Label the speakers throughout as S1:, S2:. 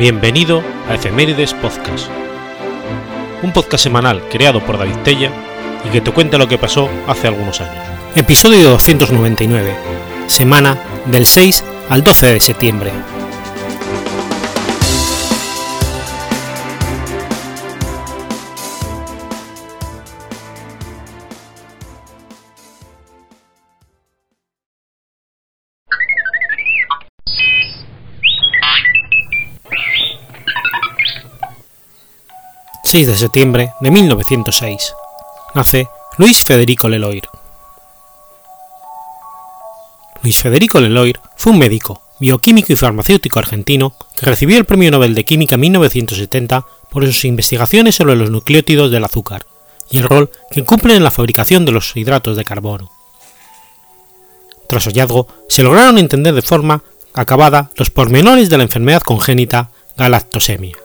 S1: Bienvenido a Efemérides Podcast, un podcast semanal creado por David Tella y que te cuenta lo que pasó hace algunos años. Episodio 299, semana del 6 al 12 de septiembre. 6 de septiembre de 1906. Nace Luis Federico Leloir. Luis Federico Leloir fue un médico, bioquímico y farmacéutico argentino que recibió el Premio Nobel de Química en 1970 por sus investigaciones sobre los nucleótidos del azúcar y el rol que cumplen en la fabricación de los hidratos de carbono. Tras su hallazgo, se lograron entender de forma acabada los pormenores de la enfermedad congénita galactosemia.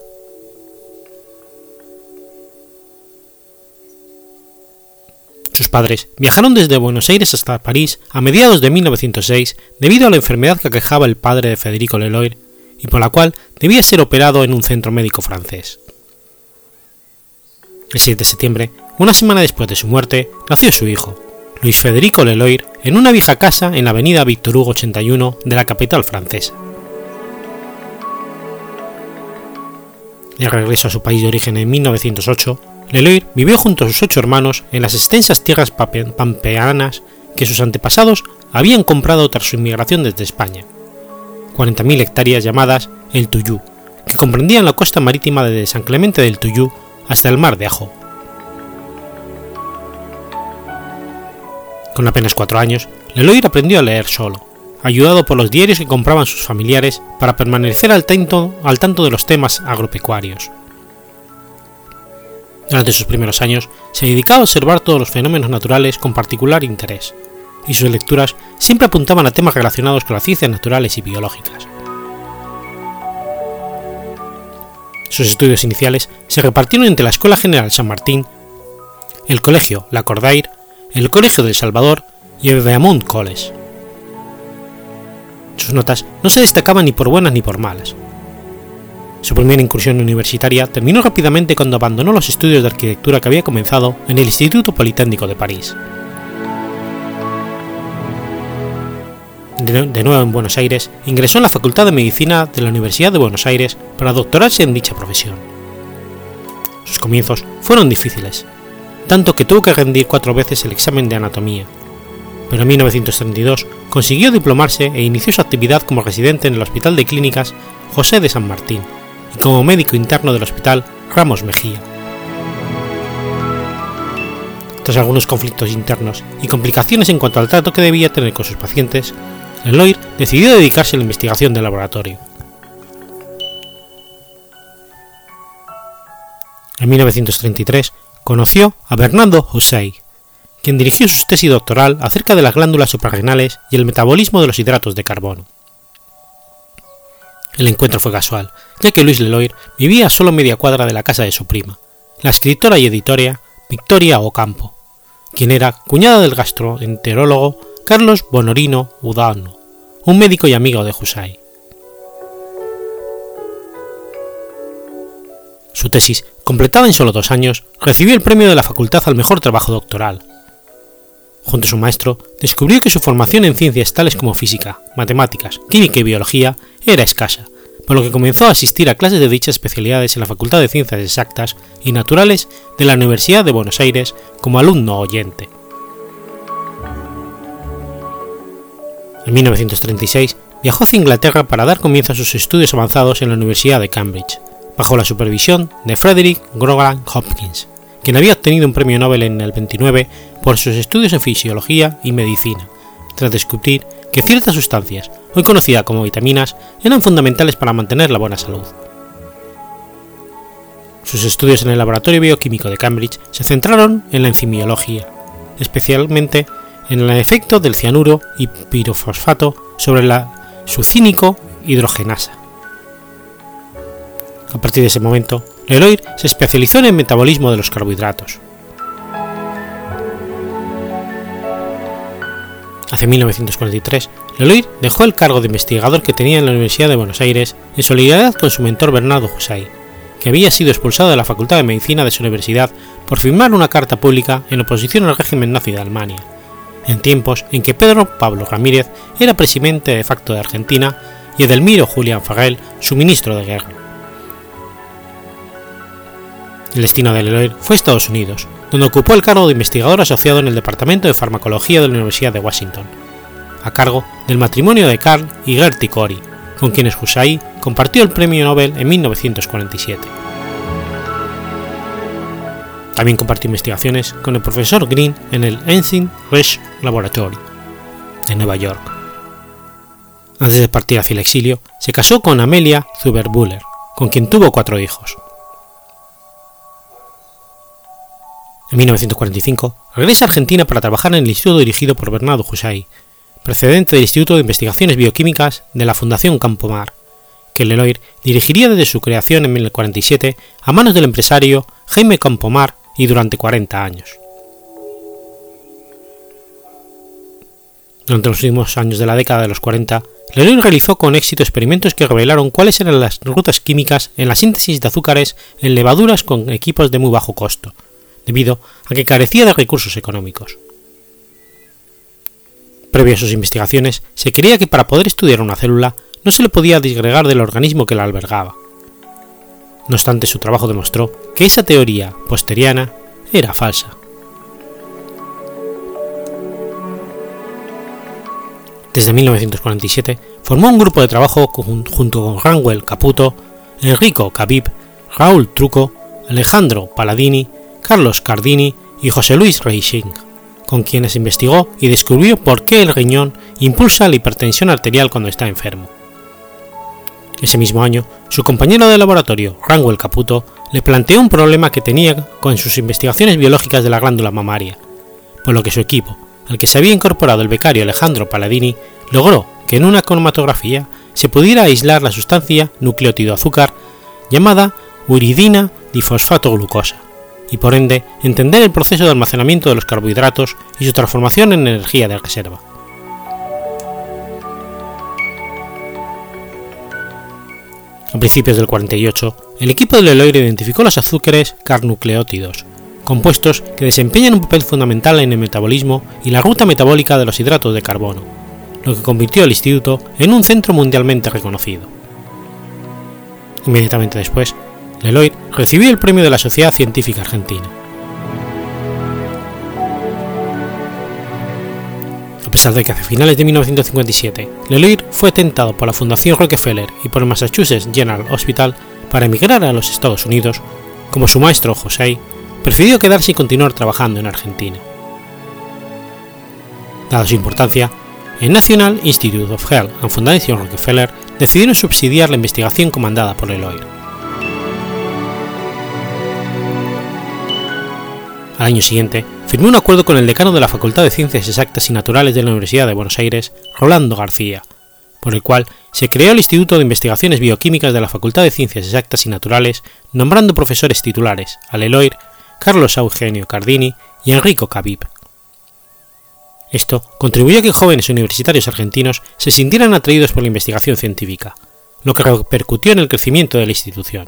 S1: Sus padres viajaron desde Buenos Aires hasta París a mediados de 1906 debido a la enfermedad que aquejaba el padre de Federico Leloir y por la cual debía ser operado en un centro médico francés. El 7 de septiembre, una semana después de su muerte, nació su hijo, Luis Federico Leloir, en una vieja casa en la avenida Victor Hugo 81 de la capital francesa. De regreso a su país de origen en 1908, Leloir vivió junto a sus ocho hermanos en las extensas tierras pampeanas que sus antepasados habían comprado tras su inmigración desde España, 40.000 hectáreas llamadas el Tuyú, que comprendían la costa marítima desde San Clemente del Tuyú hasta el mar de Ajo. Con apenas cuatro años, Leloir aprendió a leer solo, ayudado por los diarios que compraban sus familiares para permanecer al tanto, al tanto de los temas agropecuarios. Durante sus primeros años se dedicaba a observar todos los fenómenos naturales con particular interés, y sus lecturas siempre apuntaban a temas relacionados con las ciencias naturales y biológicas. Sus estudios iniciales se repartieron entre la Escuela General San Martín, el Colegio La Cordaire, el Colegio del Salvador y el Beaumont College. Sus notas no se destacaban ni por buenas ni por malas, su primera incursión universitaria terminó rápidamente cuando abandonó los estudios de arquitectura que había comenzado en el Instituto Politécnico de París. De nuevo en Buenos Aires, ingresó en la Facultad de Medicina de la Universidad de Buenos Aires para doctorarse en dicha profesión. Sus comienzos fueron difíciles, tanto que tuvo que rendir cuatro veces el examen de anatomía, pero en 1932 consiguió diplomarse e inició su actividad como residente en el Hospital de Clínicas José de San Martín, como médico interno del Hospital Ramos Mejía. Tras algunos conflictos internos y complicaciones en cuanto al trato que debía tener con sus pacientes, Leloir decidió dedicarse a la investigación del laboratorio. En 1933 conoció a Bernardo Hussey, quien dirigió su tesis doctoral acerca de las glándulas suprarrenales y el metabolismo de los hidratos de carbono. El encuentro fue casual, ya que Luis Leloir vivía solo media cuadra de la casa de su prima, la escritora y editora Victoria Ocampo, quien era cuñada del gastroenterólogo Carlos Bonorino Udano, un médico y amigo de Husay. Su tesis, completada en solo dos años, recibió el premio de la Facultad al Mejor Trabajo Doctoral. Junto a su maestro, descubrió que su formación en ciencias tales como física, matemáticas, química y biología era escasa, por lo que comenzó a asistir a clases de dichas especialidades en la Facultad de Ciencias Exactas y Naturales de la Universidad de Buenos Aires como alumno oyente. En 1936 viajó hacia Inglaterra para dar comienzo a sus estudios avanzados en la Universidad de Cambridge, bajo la supervisión de Frederick Grogan Hopkins, quien había obtenido un premio Nobel en el 29 por sus estudios en fisiología y medicina, tras descubrir que ciertas sustancias, hoy conocidas como vitaminas, eran fundamentales para mantener la buena salud. Sus estudios en el Laboratorio Bioquímico de Cambridge se centraron en la enzimiología, especialmente en el efecto del cianuro y pirofosfato sobre la sucínico hidrogenasa. A partir de ese momento, Leloir se especializó en el metabolismo de los carbohidratos, Hacia 1943, Leloir dejó el cargo de investigador que tenía en la Universidad de Buenos Aires en solidaridad con su mentor Bernardo Husay, que había sido expulsado de la Facultad de Medicina de su universidad por firmar una carta pública en oposición al régimen nazi de Alemania, en tiempos en que Pedro Pablo Ramírez era presidente de facto de Argentina y Edelmiro Julián Farrell su ministro de guerra. El destino de Leloir fue Estados Unidos, donde ocupó el cargo de investigador asociado en el Departamento de Farmacología de la Universidad de Washington, a cargo del matrimonio de Carl y Gertie Cori, con quienes Husay compartió el premio Nobel en 1947. También compartió investigaciones con el profesor Green en el Ensign Research Laboratory de Nueva York. Antes de partir hacia el exilio, se casó con Amelia Zuber-Buller, con quien tuvo cuatro hijos. En 1945 regresa a Argentina para trabajar en el instituto dirigido por Bernardo Husay, precedente del Instituto de Investigaciones Bioquímicas de la Fundación Campomar, que Leloir dirigiría desde su creación en 1947 a manos del empresario Jaime Campomar y durante 40 años. Durante los últimos años de la década de los 40, Leloir realizó con éxito experimentos que revelaron cuáles eran las rutas químicas en la síntesis de azúcares en levaduras con equipos de muy bajo costo, debido a que carecía de recursos económicos. Previo a sus investigaciones, se creía que para poder estudiar una célula no se le podía disgregar del organismo que la albergaba. No obstante, su trabajo demostró que esa teoría posteriana era falsa. Desde 1947 formó un grupo de trabajo junto con Ranwell Caputo, Enrico Cabib, Raúl Truco, Alejandro Paladini Carlos Cardini y José Luis Reising, con quienes investigó y descubrió por qué el riñón impulsa la hipertensión arterial cuando está enfermo. Ese mismo año, su compañero de laboratorio, Ranwell Caputo, le planteó un problema que tenía con sus investigaciones biológicas de la glándula mamaria, por lo que su equipo, al que se había incorporado el becario Alejandro Paladini, logró que en una cromatografía se pudiera aislar la sustancia nucleótido azúcar llamada uridina difosfato glucosa, y por ende entender el proceso de almacenamiento de los carbohidratos y su transformación en energía de reserva. A principios del 48, el equipo de Leloir identificó los azúcares carnucleótidos, compuestos que desempeñan un papel fundamental en el metabolismo y la ruta metabólica de los hidratos de carbono, lo que convirtió al instituto en un centro mundialmente reconocido. Inmediatamente después, Leloir recibió el premio de la Sociedad Científica Argentina. A pesar de que hacia finales de 1957 Leloir fue tentado por la Fundación Rockefeller y por el Massachusetts General Hospital para emigrar a los Estados Unidos, como su maestro José, prefirió quedarse y continuar trabajando en Argentina. Dada su importancia, el National Institute of Health and Fundación Rockefeller decidieron subsidiar la investigación comandada por Leloir. Al año siguiente, firmó un acuerdo con el decano de la Facultad de Ciencias Exactas y Naturales de la Universidad de Buenos Aires, Rolando García, por el cual se creó el Instituto de Investigaciones Bioquímicas de la Facultad de Ciencias Exactas y Naturales, nombrando profesores titulares a Leloir, Carlos Eugenio Cardini y Enrico Cabib. Esto contribuyó a que jóvenes universitarios argentinos se sintieran atraídos por la investigación científica, lo que repercutió en el crecimiento de la institución.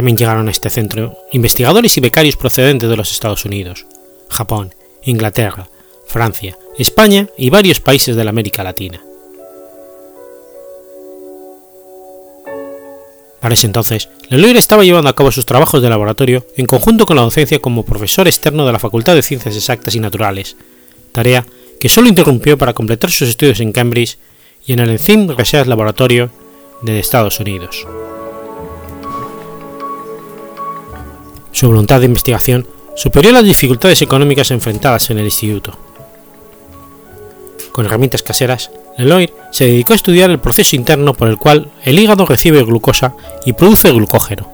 S1: También llegaron a este centro investigadores y becarios procedentes de los Estados Unidos, Japón, Inglaterra, Francia, España y varios países de la América Latina. Para ese entonces, Leloir estaba llevando a cabo sus trabajos de laboratorio en conjunto con la docencia como profesor externo de la Facultad de Ciencias Exactas y Naturales, tarea que solo interrumpió para completar sus estudios en Cambridge y en el Enzyme Research Laboratory de Estados Unidos. Su voluntad de investigación superó las dificultades económicas enfrentadas en el instituto. Con herramientas caseras, Leloir se dedicó a estudiar el proceso interno por el cual el hígado recibe glucosa y produce glucógeno,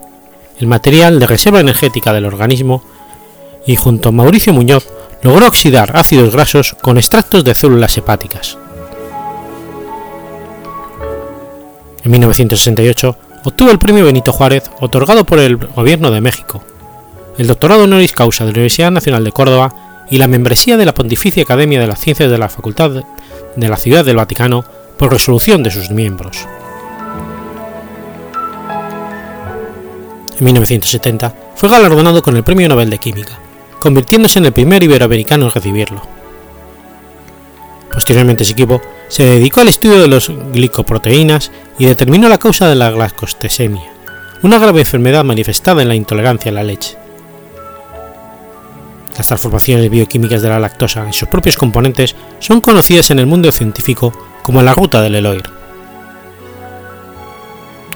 S1: el material de reserva energética del organismo, y junto a Mauricio Muñoz logró oxidar ácidos grasos con extractos de células hepáticas. En 1968 obtuvo el premio Benito Juárez otorgado por el Gobierno de México el doctorado honoris causa de la Universidad Nacional de Córdoba y la membresía de la Pontificia Academia de las Ciencias de la Facultad de la Ciudad del Vaticano por resolución de sus miembros. En 1970 fue galardonado con el Premio Nobel de Química, convirtiéndose en el primer iberoamericano en recibirlo. Posteriormente su equipo se dedicó al estudio de las glicoproteínas y determinó la causa de la glascostesemia, una grave enfermedad manifestada en la intolerancia a la leche. Las transformaciones bioquímicas de la lactosa en sus propios componentes son conocidas en el mundo científico como la ruta del Eloir.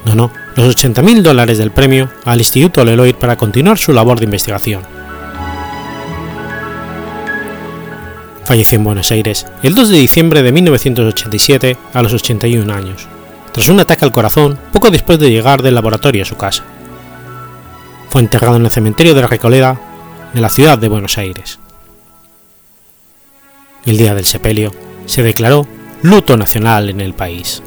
S1: Donó los 80.000 dólares del premio al Instituto Leloir para continuar su labor de investigación. Falleció en Buenos Aires el 2 de diciembre de 1987 a los 81 años, tras un ataque al corazón poco después de llegar del laboratorio a su casa. Fue enterrado en el cementerio de la Recoleta de la ciudad de Buenos Aires. El día del sepelio se declaró luto nacional en el país.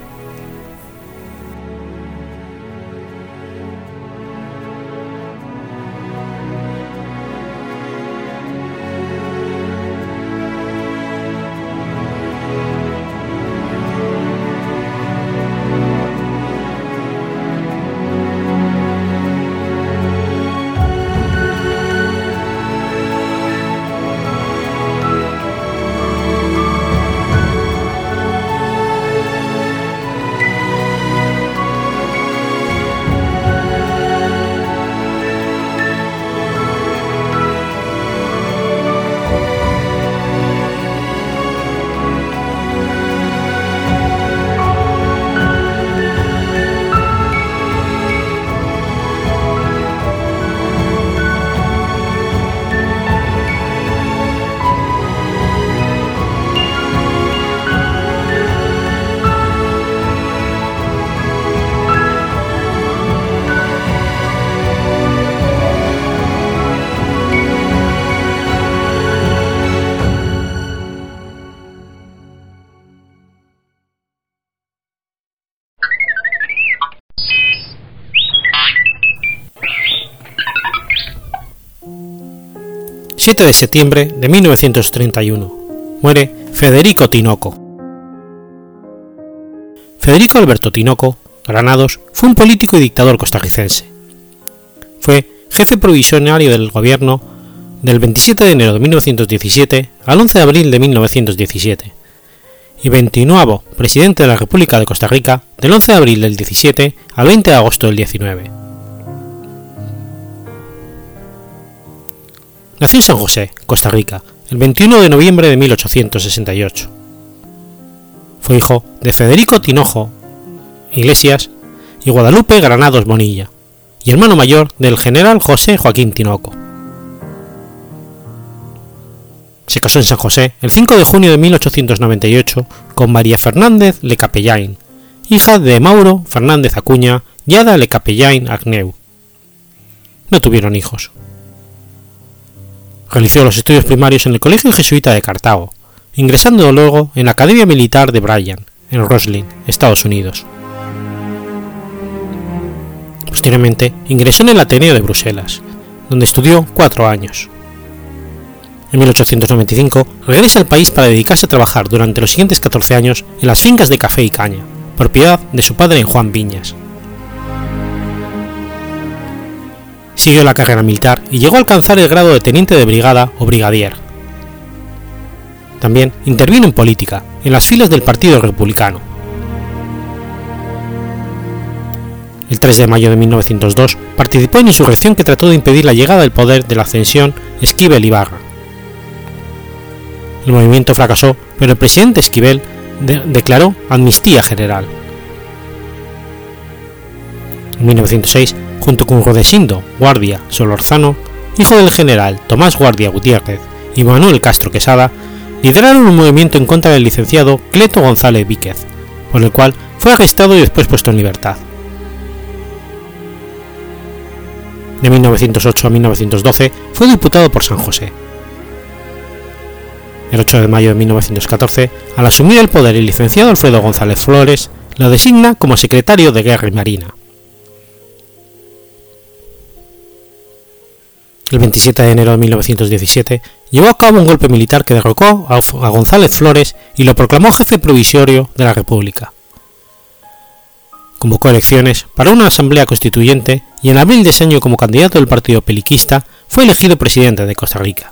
S1: 7 de septiembre de 1931. Muere Federico Tinoco. Federico Alberto Tinoco, Granados, fue un político y dictador costarricense. Fue jefe provisionario del gobierno del 27 de enero de 1917 al 11 de abril de 1917 y 29 presidente de la República de Costa Rica del 11 de abril del 17 al 20 de agosto del 19. Nació en San José, Costa Rica, el 21 de noviembre de 1868. Fue hijo de Federico Tinojo Iglesias y Guadalupe Granados Bonilla, y hermano mayor del general José Joaquín Tinoco. Se casó en San José el 5 de junio de 1898 con María Fernández Le Capellain, hija de Mauro Fernández Acuña y Ada Le Capellain Agneu. No tuvieron hijos. Realizó los estudios primarios en el Colegio Jesuita de Cartago, ingresando luego en la Academia Militar de Bryan, en Roslyn, Estados Unidos. Posteriormente ingresó en el Ateneo de Bruselas, donde estudió cuatro años. En 1895 regresa al país para dedicarse a trabajar durante los siguientes 14 años en las fincas de café y caña, propiedad de su padre Juan Viñas. Siguió la carrera militar y llegó a alcanzar el grado de teniente de brigada o brigadier. También intervino en política, en las filas del Partido Republicano. El 3 de mayo de 1902 participó en insurrección que trató de impedir la llegada del poder de la ascensión Esquivel Ibarra. El movimiento fracasó, pero el presidente Esquivel declaró amnistía general. En 1906 junto con Rodesindo Guardia Solorzano, hijo del general Tomás Guardia Gutiérrez y Manuel Castro Quesada, lideraron un movimiento en contra del licenciado Cleto González Víquez, por el cual fue arrestado y después puesto en libertad. De 1908 a 1912 fue diputado por San José. El 8 de mayo de 1914, al asumir el poder el licenciado Alfredo González Flores, lo designa como secretario de Guerra y Marina. El 27 de enero de 1917 llevó a cabo un golpe militar que derrocó a González Flores y lo proclamó jefe provisorio de la República. Convocó elecciones para una asamblea constituyente y en abril de ese año como candidato del partido peliquista fue elegido presidente de Costa Rica.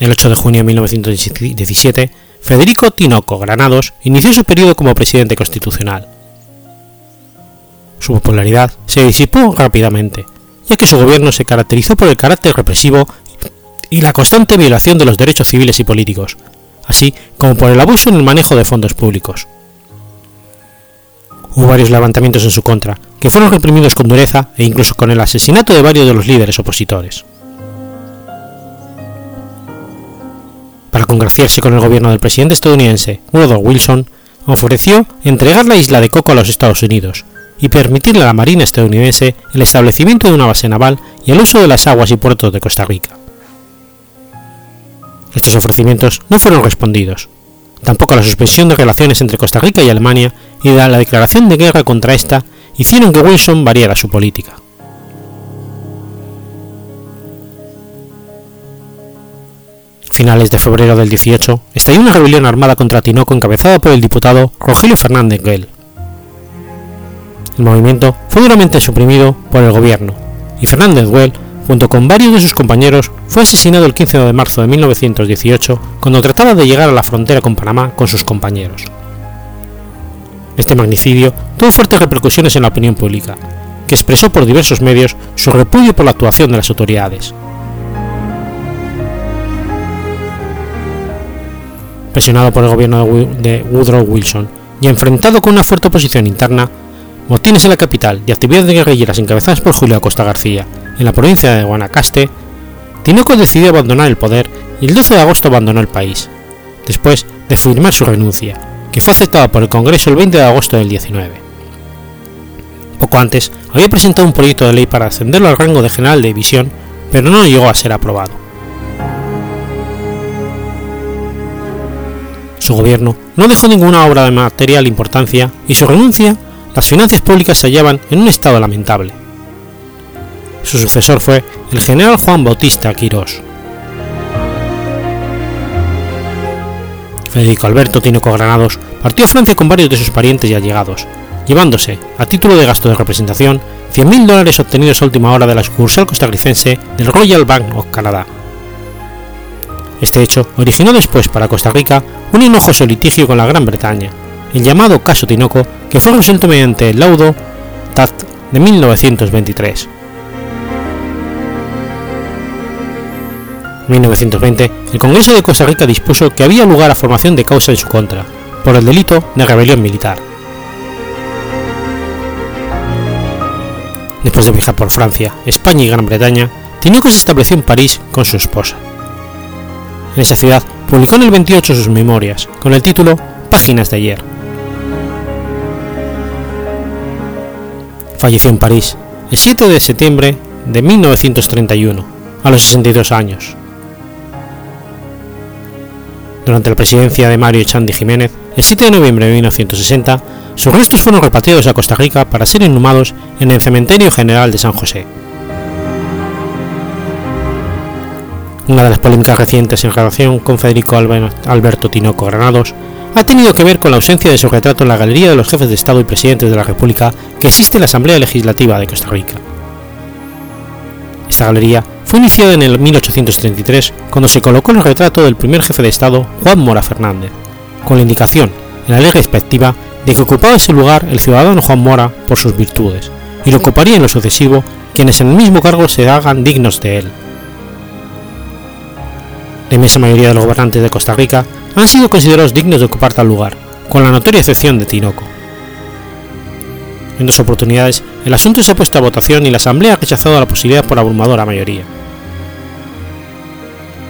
S1: El 8 de junio de 1917, Federico Tinoco Granados inició su periodo como presidente constitucional. Su popularidad se disipó rápidamente, ya que su gobierno se caracterizó por el carácter represivo y la constante violación de los derechos civiles y políticos, así como por el abuso en el manejo de fondos públicos. Hubo varios levantamientos en su contra, que fueron reprimidos con dureza e incluso con el asesinato de varios de los líderes opositores. para congraciarse con el gobierno del presidente estadounidense Woodrow Wilson, ofreció entregar la isla de Coco a los Estados Unidos y permitirle a la Marina estadounidense el establecimiento de una base naval y el uso de las aguas y puertos de Costa Rica. Estos ofrecimientos no fueron respondidos, tampoco la suspensión de relaciones entre Costa Rica y Alemania y la declaración de guerra contra esta hicieron que Wilson variara su política. finales de febrero del 18, estalló una rebelión armada contra Tinoco encabezada por el diputado Rogelio Fernández Guel. El movimiento fue duramente suprimido por el gobierno, y Fernández Güell, junto con varios de sus compañeros, fue asesinado el 15 de marzo de 1918 cuando trataba de llegar a la frontera con Panamá con sus compañeros. Este magnicidio tuvo fuertes repercusiones en la opinión pública, que expresó por diversos medios su repudio por la actuación de las autoridades. presionado por el gobierno de Woodrow Wilson y enfrentado con una fuerte oposición interna, motines en la capital y actividades de guerrilleras encabezadas por Julio Acosta García en la provincia de Guanacaste, Tinoco decidió abandonar el poder y el 12 de agosto abandonó el país, después de firmar su renuncia, que fue aceptada por el Congreso el 20 de agosto del 19. Poco antes había presentado un proyecto de ley para ascenderlo al rango de general de división, pero no llegó a ser aprobado. Su gobierno no dejó ninguna obra de material importancia y su renuncia, las finanzas públicas se hallaban en un estado lamentable. Su sucesor fue el general Juan Bautista Quirós. Federico Alberto Tinoco Granados partió a Francia con varios de sus parientes y allegados, llevándose, a título de gasto de representación, 100.000 dólares obtenidos a última hora de la sucursal costarricense del Royal Bank of Canada este hecho originó después para Costa Rica un enojoso litigio con la Gran Bretaña, el llamado caso Tinoco, que fue resuelto mediante el laudo Taft de 1923. En 1920, el Congreso de Costa Rica dispuso que había lugar a formación de causa en su contra, por el delito de rebelión militar. Después de viajar por Francia, España y Gran Bretaña, Tinoco se estableció en París con su esposa en esa ciudad, publicó en el 28 sus memorias, con el título Páginas de ayer. Falleció en París el 7 de septiembre de 1931, a los 62 años. Durante la presidencia de Mario Echandi Jiménez, el 7 de noviembre de 1960, sus restos fueron repatriados a Costa Rica para ser inhumados en el Cementerio General de San José. Una de las polémicas recientes en relación con Federico Alberto Tinoco Granados ha tenido que ver con la ausencia de su retrato en la Galería de los Jefes de Estado y Presidentes de la República que existe en la Asamblea Legislativa de Costa Rica. Esta galería fue iniciada en el 1833 cuando se colocó el retrato del primer jefe de Estado, Juan Mora Fernández, con la indicación, en la ley respectiva, de que ocupaba ese lugar el ciudadano Juan Mora por sus virtudes, y lo ocuparía en lo sucesivo quienes en el mismo cargo se hagan dignos de él, la inmensa mayoría de los gobernantes de Costa Rica han sido considerados dignos de ocupar tal lugar, con la notoria excepción de Tinoco. En dos oportunidades, el asunto se ha puesto a votación y la Asamblea ha rechazado la posibilidad por abrumadora mayoría.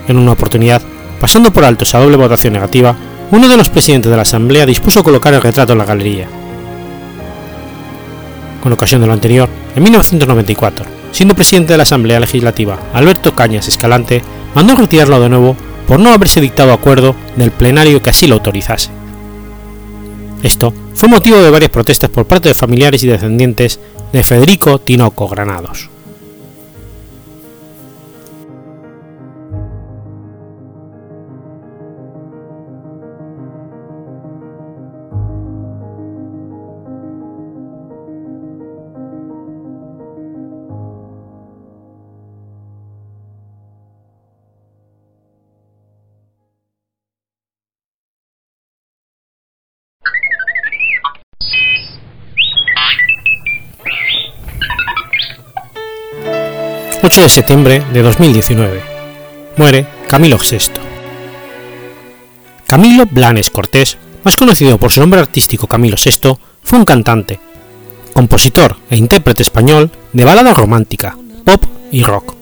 S1: En una oportunidad, pasando por alto esa doble votación negativa, uno de los presidentes de la Asamblea dispuso colocar el retrato en la galería. Con ocasión de lo anterior, en 1994, siendo presidente de la Asamblea Legislativa Alberto Cañas Escalante, mandó retirarlo de nuevo por no haberse dictado acuerdo del plenario que así lo autorizase. Esto fue motivo de varias protestas por parte de familiares y descendientes de Federico Tinoco Granados. De septiembre de 2019. Muere Camilo VI. Camilo Blanes Cortés, más conocido por su nombre artístico Camilo VI, fue un cantante, compositor e intérprete español de balada romántica, pop y rock.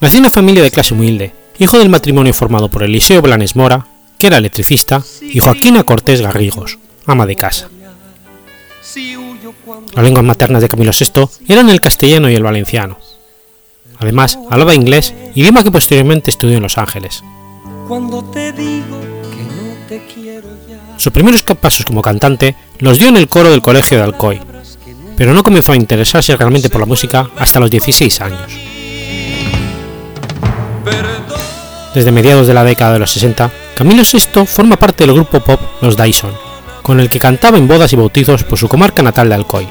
S1: Nació en una familia de clase humilde, hijo del matrimonio formado por Eliseo Blanes Mora, que era electricista, y Joaquina Cortés Garrigos, ama de casa. Las lenguas maternas de Camilo VI eran el castellano y el valenciano. Además, hablaba inglés, idioma que posteriormente estudió en Los Ángeles. Sus primeros pasos como cantante los dio en el coro del Colegio de Alcoy, pero no comenzó a interesarse realmente por la música hasta los 16 años. Desde mediados de la década de los 60, Camilo VI forma parte del grupo pop Los Dyson, con el que cantaba en bodas y bautizos por su comarca natal de Alcoy.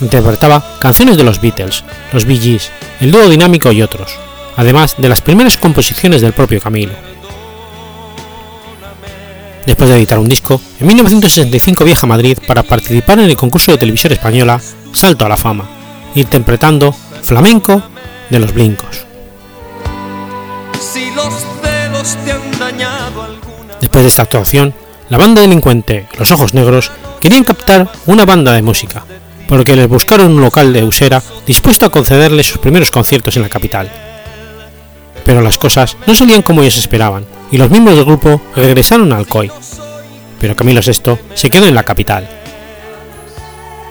S1: Interpretaba canciones de los Beatles, los Bee Gees, el dúo dinámico y otros, además de las primeras composiciones del propio Camilo. Después de editar un disco, en 1965 viaja a Madrid para participar en el concurso de televisión española Salto a la Fama, interpretando Flamenco de los Blincos. Después de esta actuación, la banda delincuente Los Ojos Negros querían captar una banda de música, por que les buscaron un local de Usera dispuesto a concederles sus primeros conciertos en la capital. Pero las cosas no salían como ellos esperaban, y los miembros del grupo regresaron a Alcoy. Pero Camilo VI se quedó en la capital.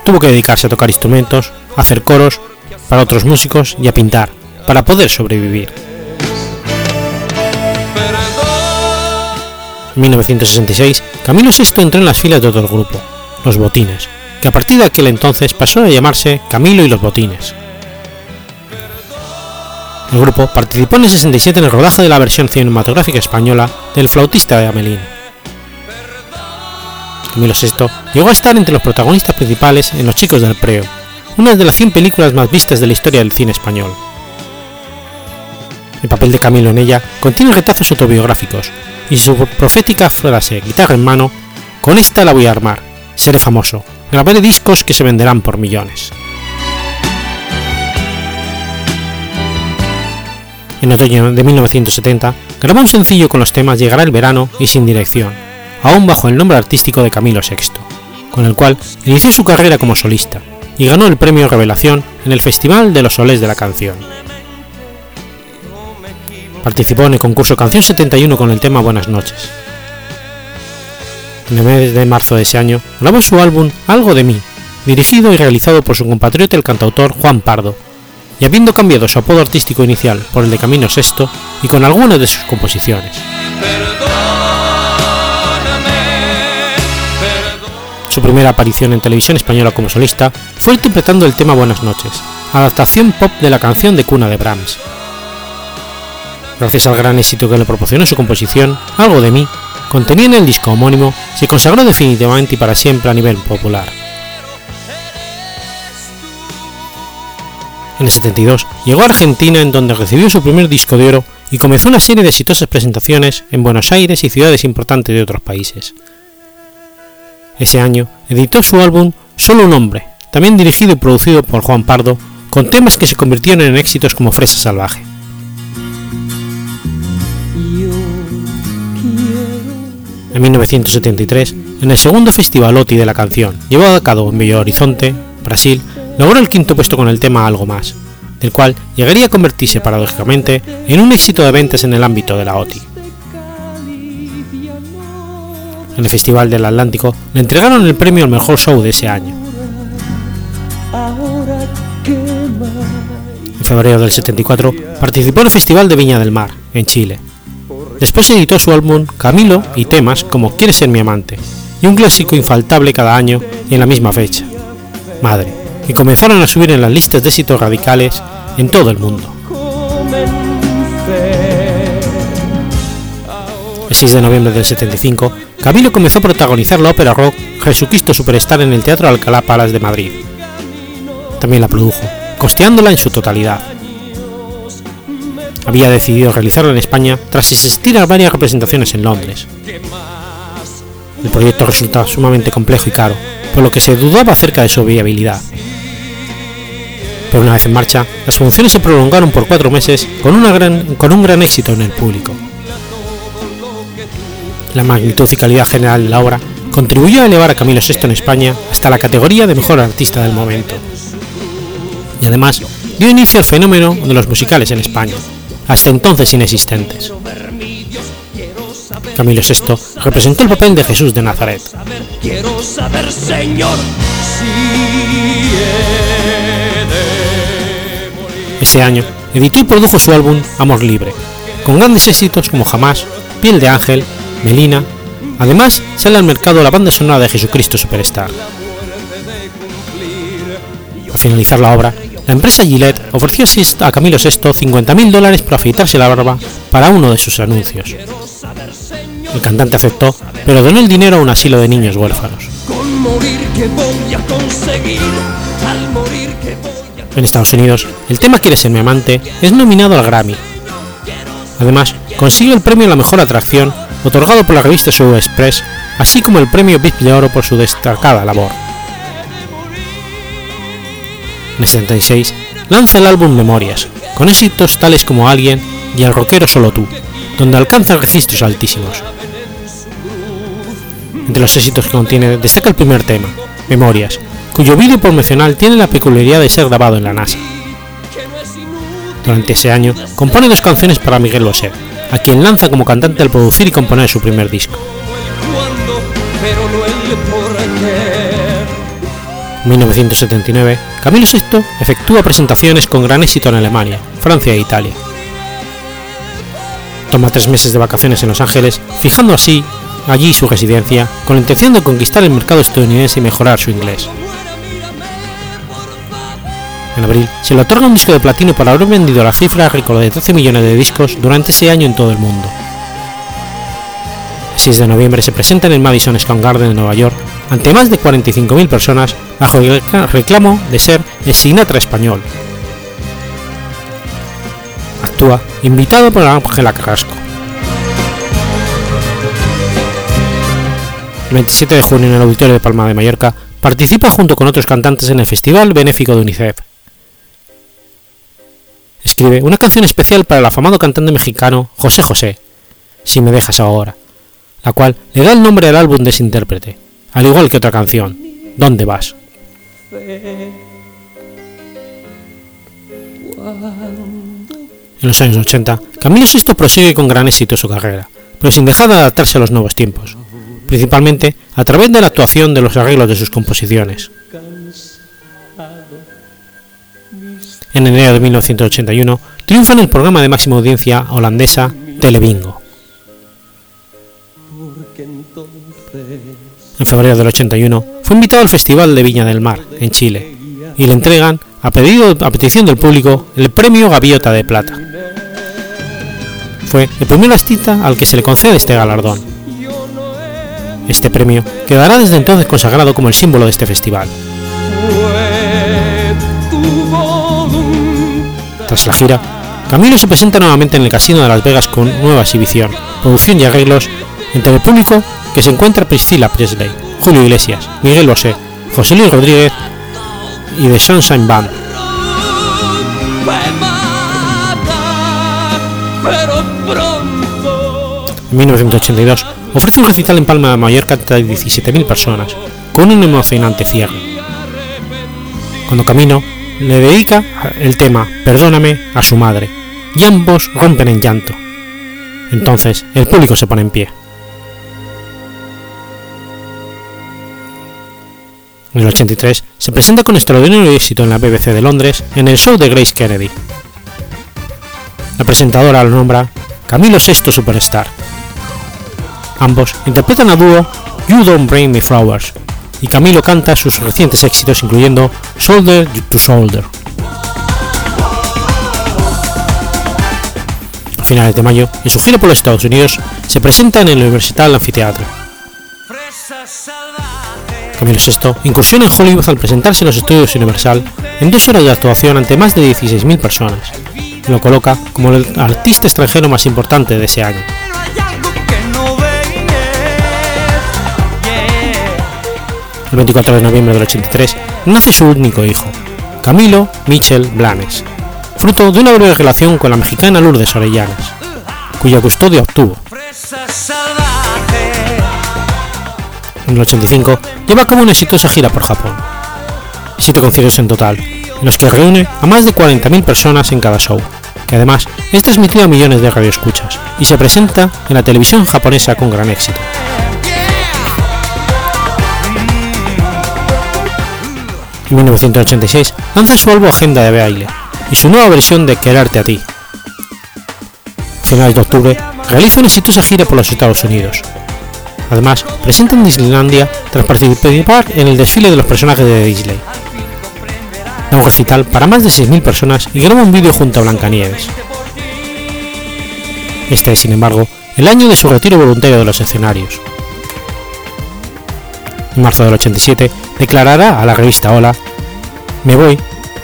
S1: Tuvo que dedicarse a tocar instrumentos, a hacer coros para otros músicos y a pintar, para poder sobrevivir. 1966, Camilo VI entró en las filas de otro grupo, los Botines, que a partir de aquel entonces pasó a llamarse Camilo y los Botines. El grupo participó en el 67 en el rodaje de la versión cinematográfica española del flautista de Amelín. Camilo VI llegó a estar entre los protagonistas principales en Los Chicos del Preo, una de las 100 películas más vistas de la historia del cine español. El papel de Camilo en ella contiene retazos autobiográficos y su profética frase guitarra en mano, con esta la voy a armar, seré famoso, grabaré discos que se venderán por millones. En otoño de 1970, grabó un sencillo con los temas Llegará el verano y Sin dirección, aún bajo el nombre artístico de Camilo VI, con el cual inició su carrera como solista y ganó el premio Revelación en el Festival de los Soles de la Canción. Participó en el concurso Canción 71 con el tema Buenas noches. En el mes de marzo de ese año grabó su álbum Algo de mí, dirigido y realizado por su compatriota el cantautor Juan Pardo, y habiendo cambiado su apodo artístico inicial por el de Camino VI y con algunas de sus composiciones. Su primera aparición en televisión española como solista fue interpretando el tema Buenas noches, adaptación pop de la canción de cuna de Brahms. Gracias al gran éxito que le proporcionó su composición, Algo de mí, contenía en el disco homónimo, se consagró definitivamente y para siempre a nivel popular. En el 72 llegó a Argentina en donde recibió su primer disco de oro y comenzó una serie de exitosas presentaciones en Buenos Aires y ciudades importantes de otros países. Ese año editó su álbum Solo un hombre, también dirigido y producido por Juan Pardo, con temas que se convirtieron en éxitos como Fresa Salvaje. En 1973, en el segundo Festival OTI de la canción, llevado a cabo en Belo Horizonte, Brasil, logró el quinto puesto con el tema Algo Más, del cual llegaría a convertirse paradójicamente en un éxito de ventas en el ámbito de la OTI. En el Festival del Atlántico le entregaron el premio al mejor show de ese año. En febrero del 74 participó en el Festival de Viña del Mar, en Chile. Después editó su álbum Camilo y temas como Quieres ser mi amante, y un clásico infaltable cada año en la misma fecha, Madre y comenzaron a subir en las listas de éxitos radicales en todo el mundo. El 6 de noviembre del 75, Camilo comenzó a protagonizar la ópera rock Jesucristo Superstar en el Teatro Alcalá Palas de Madrid. También la produjo, costeándola en su totalidad. Había decidido realizarla en España tras asistir a varias representaciones en Londres. El proyecto resultaba sumamente complejo y caro, por lo que se dudaba acerca de su viabilidad. Pero una vez en marcha, las funciones se prolongaron por cuatro meses con, con un gran éxito en el público. La magnitud y calidad general de la obra contribuyó a elevar a Camilo VI en España hasta la categoría de mejor artista del momento. Y además dio inicio al fenómeno de los musicales en España, hasta entonces inexistentes. Camilo VI representó el papel de Jesús de Nazaret. Ese año editó y produjo su álbum Amor Libre, con grandes éxitos como Jamás, Piel de Ángel, Melina. Además, sale al mercado la banda sonora de Jesucristo Superstar. Al finalizar la obra, la empresa Gillette ofreció a Camilo VI 50.000 dólares por afeitarse la barba para uno de sus anuncios. El cantante aceptó, pero donó el dinero a un asilo de niños huérfanos. En Estados Unidos, el tema Quiere ser mi amante es nominado al Grammy. Además, consigue el premio a la mejor atracción, otorgado por la revista Show Express, así como el premio Big de Oro por su destacada labor. En el 66 lanza el álbum Memorias, con éxitos tales como Alguien y El rockero Solo tú, donde alcanza registros altísimos. Entre los éxitos que contiene destaca el primer tema, Memorias, cuyo vídeo promocional tiene la peculiaridad de ser grabado en la NASA. Durante ese año compone dos canciones para Miguel Bosé, a quien lanza como cantante al producir y componer su primer disco. En 1979, Camilo VI efectúa presentaciones con gran éxito en Alemania, Francia e Italia. Toma tres meses de vacaciones en Los Ángeles, fijando así allí su residencia con la intención de conquistar el mercado estadounidense y mejorar su inglés. En abril se le otorga un disco de platino por haber vendido la cifra récord de 13 millones de discos durante ese año en todo el mundo. El 6 de noviembre se presenta en el Madison Square Garden de Nueva York ante más de 45.000 personas bajo el reclamo de ser el Sinatra español. Actúa invitado por Ángela Carrasco. El 27 de junio en el Auditorio de Palma de Mallorca participa junto con otros cantantes en el Festival Benéfico de UNICEF escribe una canción especial para el afamado cantante mexicano José José, Si me dejas ahora, la cual le da el nombre al álbum de ese intérprete, al igual que otra canción, ¿Dónde vas? En los años 80, Camilo VI prosigue con gran éxito su carrera, pero sin dejar de adaptarse a los nuevos tiempos, principalmente a través de la actuación de los arreglos de sus composiciones. en enero de 1981, triunfa en el programa de máxima audiencia holandesa Telebingo. En febrero del 81 fue invitado al Festival de Viña del Mar, en Chile, y le entregan, a, pedido, a petición del público, el premio Gaviota de Plata. Fue el primer artista al que se le concede este galardón. Este premio quedará desde entonces consagrado como el símbolo de este festival. Tras la gira, Camilo se presenta nuevamente en el Casino de Las Vegas con nueva exhibición, producción y arreglos entre el público que se encuentra Priscilla Presley, Julio Iglesias, Miguel Bosé, José Luis Rodríguez y The Sunshine Band. En 1982 ofrece un recital en Palma de Mallorca ante 17.000 personas, con un emocionante cierre. Cuando Camino le dedica el tema Perdóname a su madre, y ambos rompen en llanto. Entonces el público se pone en pie. En el 83 se presenta con extraordinario éxito en la BBC de Londres en el show de Grace Kennedy. La presentadora lo nombra Camilo VI Superstar. Ambos interpretan a dúo You Don't Bring Me Flowers, y Camilo canta sus recientes éxitos incluyendo Shoulder to Shoulder. A finales de mayo, en su gira por los Estados Unidos, se presenta en el Universital Anfiteatro. Camilo VI incursiona en Hollywood al presentarse en los estudios Universal en dos horas de actuación ante más de 16.000 personas, y lo coloca como el artista extranjero más importante de ese año. el 24 de noviembre del 83, nace su único hijo, Camilo Michel Blanes, fruto de una breve relación con la mexicana Lourdes Orellanes, cuya custodia obtuvo. En el 85 lleva cabo una exitosa gira por Japón, siete conciertos en total, en los que reúne a más de 40.000 personas en cada show, que además es transmitido a millones de radioescuchas y se presenta en la televisión japonesa con gran éxito. En 1986 lanza su álbum Agenda de Baile y su nueva versión de Quererte a ti. A finales de octubre realiza una exitosa gira por los Estados Unidos. Además, presenta en Disneylandia tras participar en el desfile de los personajes de Disney. Da un recital para más de 6.000 personas y graba un vídeo junto a Blancanieves. Este es, sin embargo, el año de su retiro voluntario de los escenarios. En marzo del 87 declarará a la revista Hola, me voy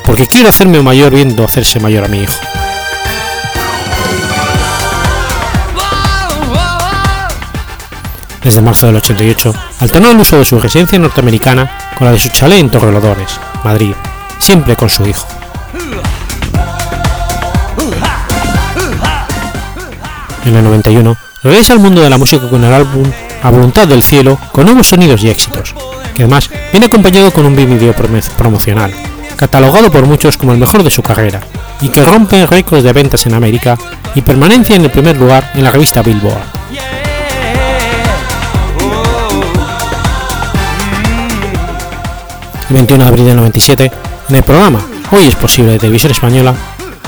S1: porque quiero hacerme mayor viendo hacerse mayor a mi hijo. Desde marzo del 88 alternó el uso de su residencia norteamericana con la de su chalet en Torrelodones, Madrid, siempre con su hijo. En el 91 regresa al mundo de la música con el álbum A Voluntad del Cielo con nuevos sonidos y éxitos, que además viene acompañado con un video promocional, catalogado por muchos como el mejor de su carrera, y que rompe récords de ventas en América y permanencia en el primer lugar en la revista Billboard. El 21 de abril del 97, en el programa Hoy es posible de televisión española,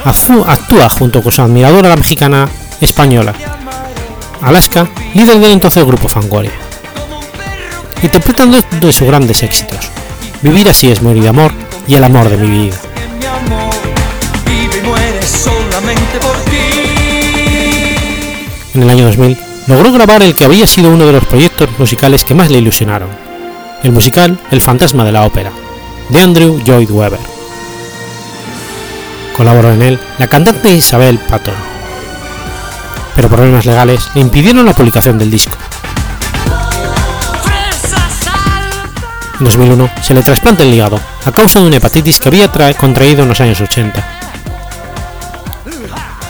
S1: actúa junto con su admiradora la mexicana española, Alaska, líder del entonces grupo Fangoria. Interpretan dos de sus grandes éxitos, Vivir así es morir de amor y El amor de mi vida. En el año 2000 logró grabar el que había sido uno de los proyectos musicales que más le ilusionaron, el musical El fantasma de la ópera, de Andrew Lloyd Webber. Colaboró en él la cantante Isabel Patton, pero problemas legales le impidieron la publicación del disco. En 2001 se le trasplanta el hígado a causa de una hepatitis que había contraído en los años 80.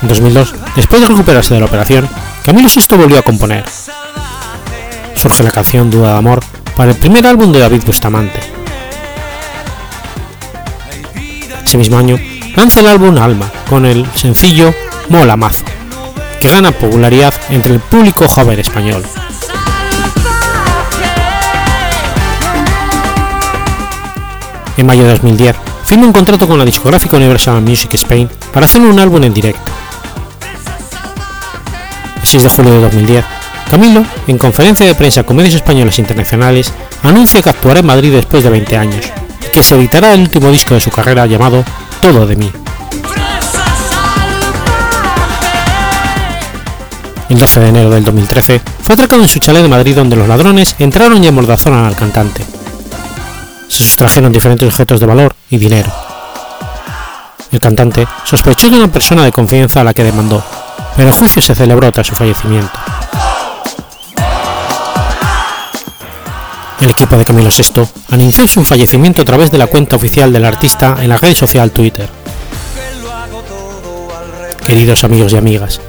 S1: En 2002, después de recuperarse de la operación, Camilo VI volvió a componer. Surge la canción Duda de Amor para el primer álbum de David Bustamante. Ese mismo año lanza el álbum Alma con el sencillo Mola Mazo, que gana popularidad entre el público joven español. En mayo de 2010 firma un contrato con la discográfica Universal Music Spain para hacer un álbum en directo. El 6 de julio de 2010, Camilo, en conferencia de prensa con medios españoles e internacionales, anuncia que actuará en Madrid después de 20 años y que se editará el último disco de su carrera llamado Todo de mí. El 12 de enero del 2013 fue atracado en su chalet de Madrid donde los ladrones entraron y amordazaron al cantante. Se sustrajeron diferentes objetos de valor y dinero. El cantante sospechó de una persona de confianza a la que demandó, pero el juicio se celebró tras su fallecimiento. El equipo de Camilo VI anunció su fallecimiento a través de la cuenta oficial del artista en la red social Twitter. Queridos amigos y amigas,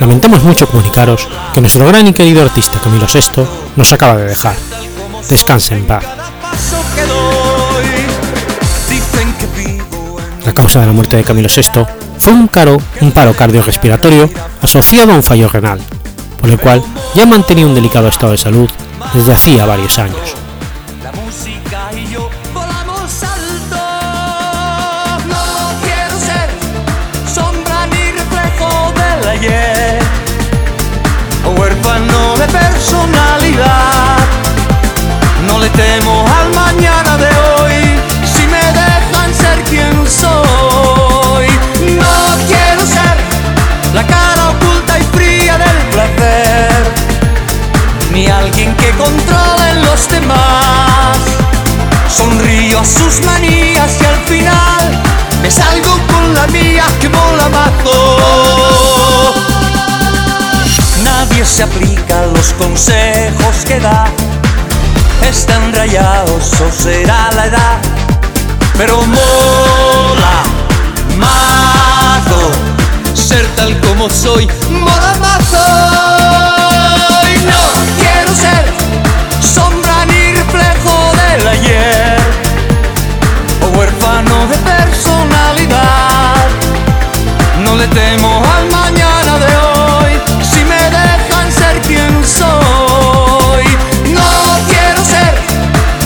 S1: lamentamos mucho comunicaros que nuestro gran y querido artista Camilo VI nos acaba de dejar. Descanse en paz. La causa de la muerte de Camilo VI fue un, caro, un paro cardiorrespiratorio asociado a un fallo renal, por el cual ya mantenía un delicado estado de salud desde hacía varios años.
S2: de personalidad. No le temo al mañana de hoy, si me dejan ser quien soy. Alguien que controle los demás. Sonrío a sus manías y al final me salgo con la mía que mola mazo nadie se aplica los consejos que da. están rayados o será la edad, pero mola mazo ser tal como soy, mola mazo. Y no ser sombra ni reflejo del ayer o huérfano de personalidad. No le temo al mañana de hoy si me dejan ser quien soy. No quiero ser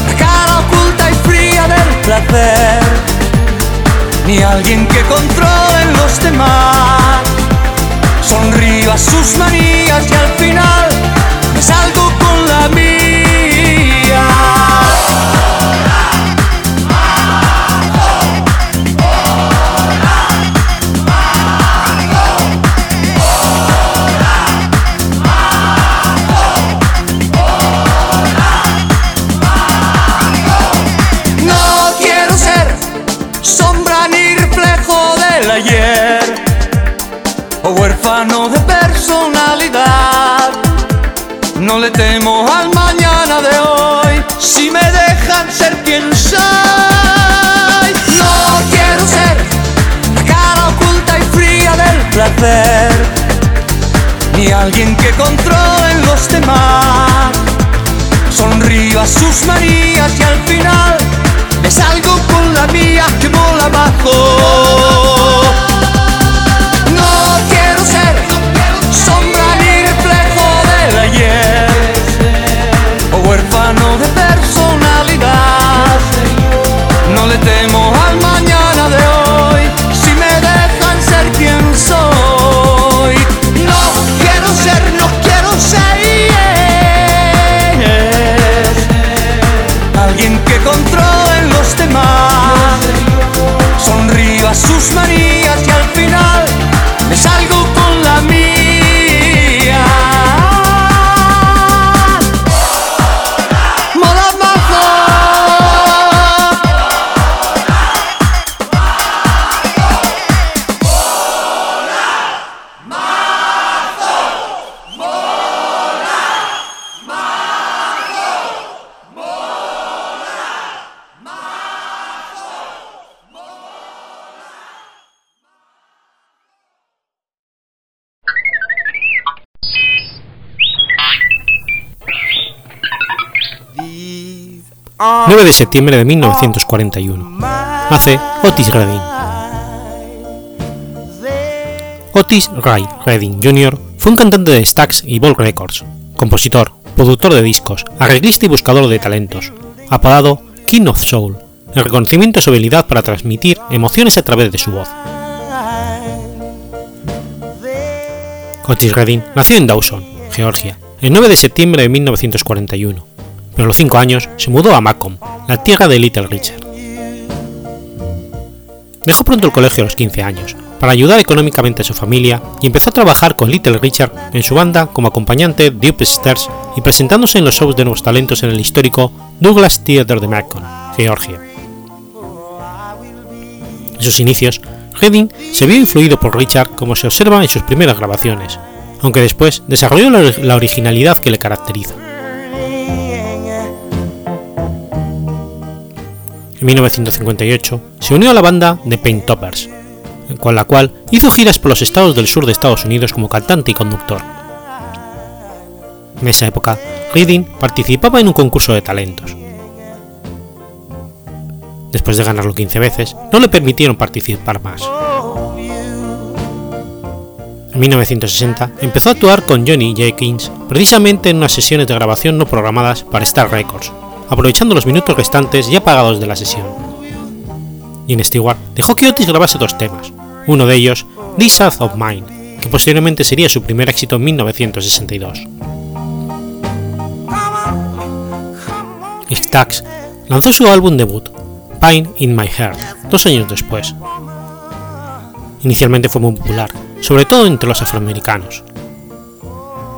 S2: la cara oculta y fría del placer, ni alguien que controle los demás. Sonrío a sus manías y al final me salgo con le temo al mañana de hoy si me dejan ser quien soy. No quiero ser la cara oculta y fría del placer, ni alguien que controle los demás. Sonrío a sus manías y al final me salgo con la mía que mola abajo. A sus manías y al final
S1: 9 de septiembre de 1941. Nace Otis Redding. Otis Ray Redding Jr. fue un cantante de Stax y Ball Records, compositor, productor de discos, arreglista y buscador de talentos, apodado King of Soul, en reconocimiento a su habilidad para transmitir emociones a través de su voz. Otis Redding nació en Dawson, Georgia, el 9 de septiembre de 1941, pero a los 5 años se mudó a Macomb, la tierra de Little Richard. Dejó pronto el colegio a los 15 años, para ayudar económicamente a su familia y empezó a trabajar con Little Richard en su banda como acompañante de Upstairs y presentándose en los shows de nuevos talentos en el histórico Douglas Theatre de Macon, Georgia. En sus inicios, Redding se vio influido por Richard como se observa en sus primeras grabaciones, aunque después desarrolló la, la originalidad que le caracteriza. En 1958 se unió a la banda The Paint Toppers, con la cual hizo giras por los estados del sur de Estados Unidos como cantante y conductor. En esa época, Redding participaba en un concurso de talentos. Después de ganarlo 15 veces, no le permitieron participar más. En 1960 empezó a actuar con Johnny Jenkins precisamente en unas sesiones de grabación no programadas para Star Records, aprovechando los minutos restantes ya pagados de la sesión. Gene Stewart dejó que Otis grabase dos temas, uno de ellos, This South of Mine, que posiblemente sería su primer éxito en 1962. Stax lanzó su álbum debut, Pine in My Heart, dos años después. Inicialmente fue muy popular, sobre todo entre los afroamericanos.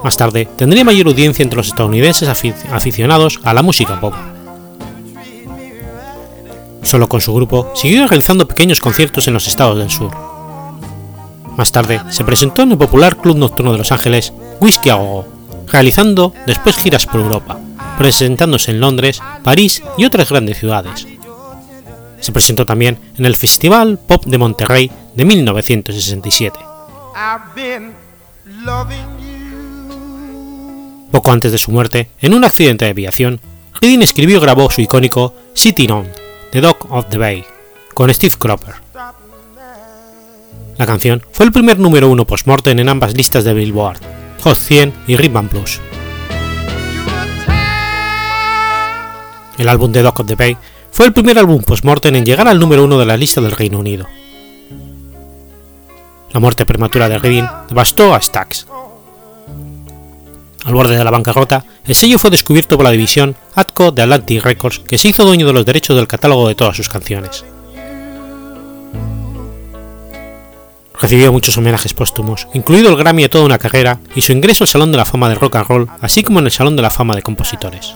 S1: Más tarde tendría mayor audiencia entre los estadounidenses afi- aficionados a la música pop. Solo con su grupo siguió realizando pequeños conciertos en los estados del sur. Más tarde se presentó en el popular club nocturno de Los Ángeles, Whisky a Go, realizando después giras por Europa, presentándose en Londres, París y otras grandes ciudades. Se presentó también en el Festival Pop de Monterrey de 1967. Poco antes de su muerte, en un accidente de aviación, Redding escribió y grabó su icónico Sitting On, The Dog of the Bay, con Steve Cropper. La canción fue el primer número uno post-mortem en ambas listas de Billboard, Hot 100 y Rhythm Plus. El álbum The Dog of the Bay fue el primer álbum post-mortem en llegar al número uno de la lista del Reino Unido. La muerte prematura de Redding devastó a Stax. Al borde de la bancarrota, el sello fue descubierto por la división Atco de Atlantic Records, que se hizo dueño de los derechos del catálogo de todas sus canciones. Recibió muchos homenajes póstumos, incluido el Grammy de toda una carrera y su ingreso al Salón de la Fama de Rock and Roll, así como en el Salón de la Fama de Compositores.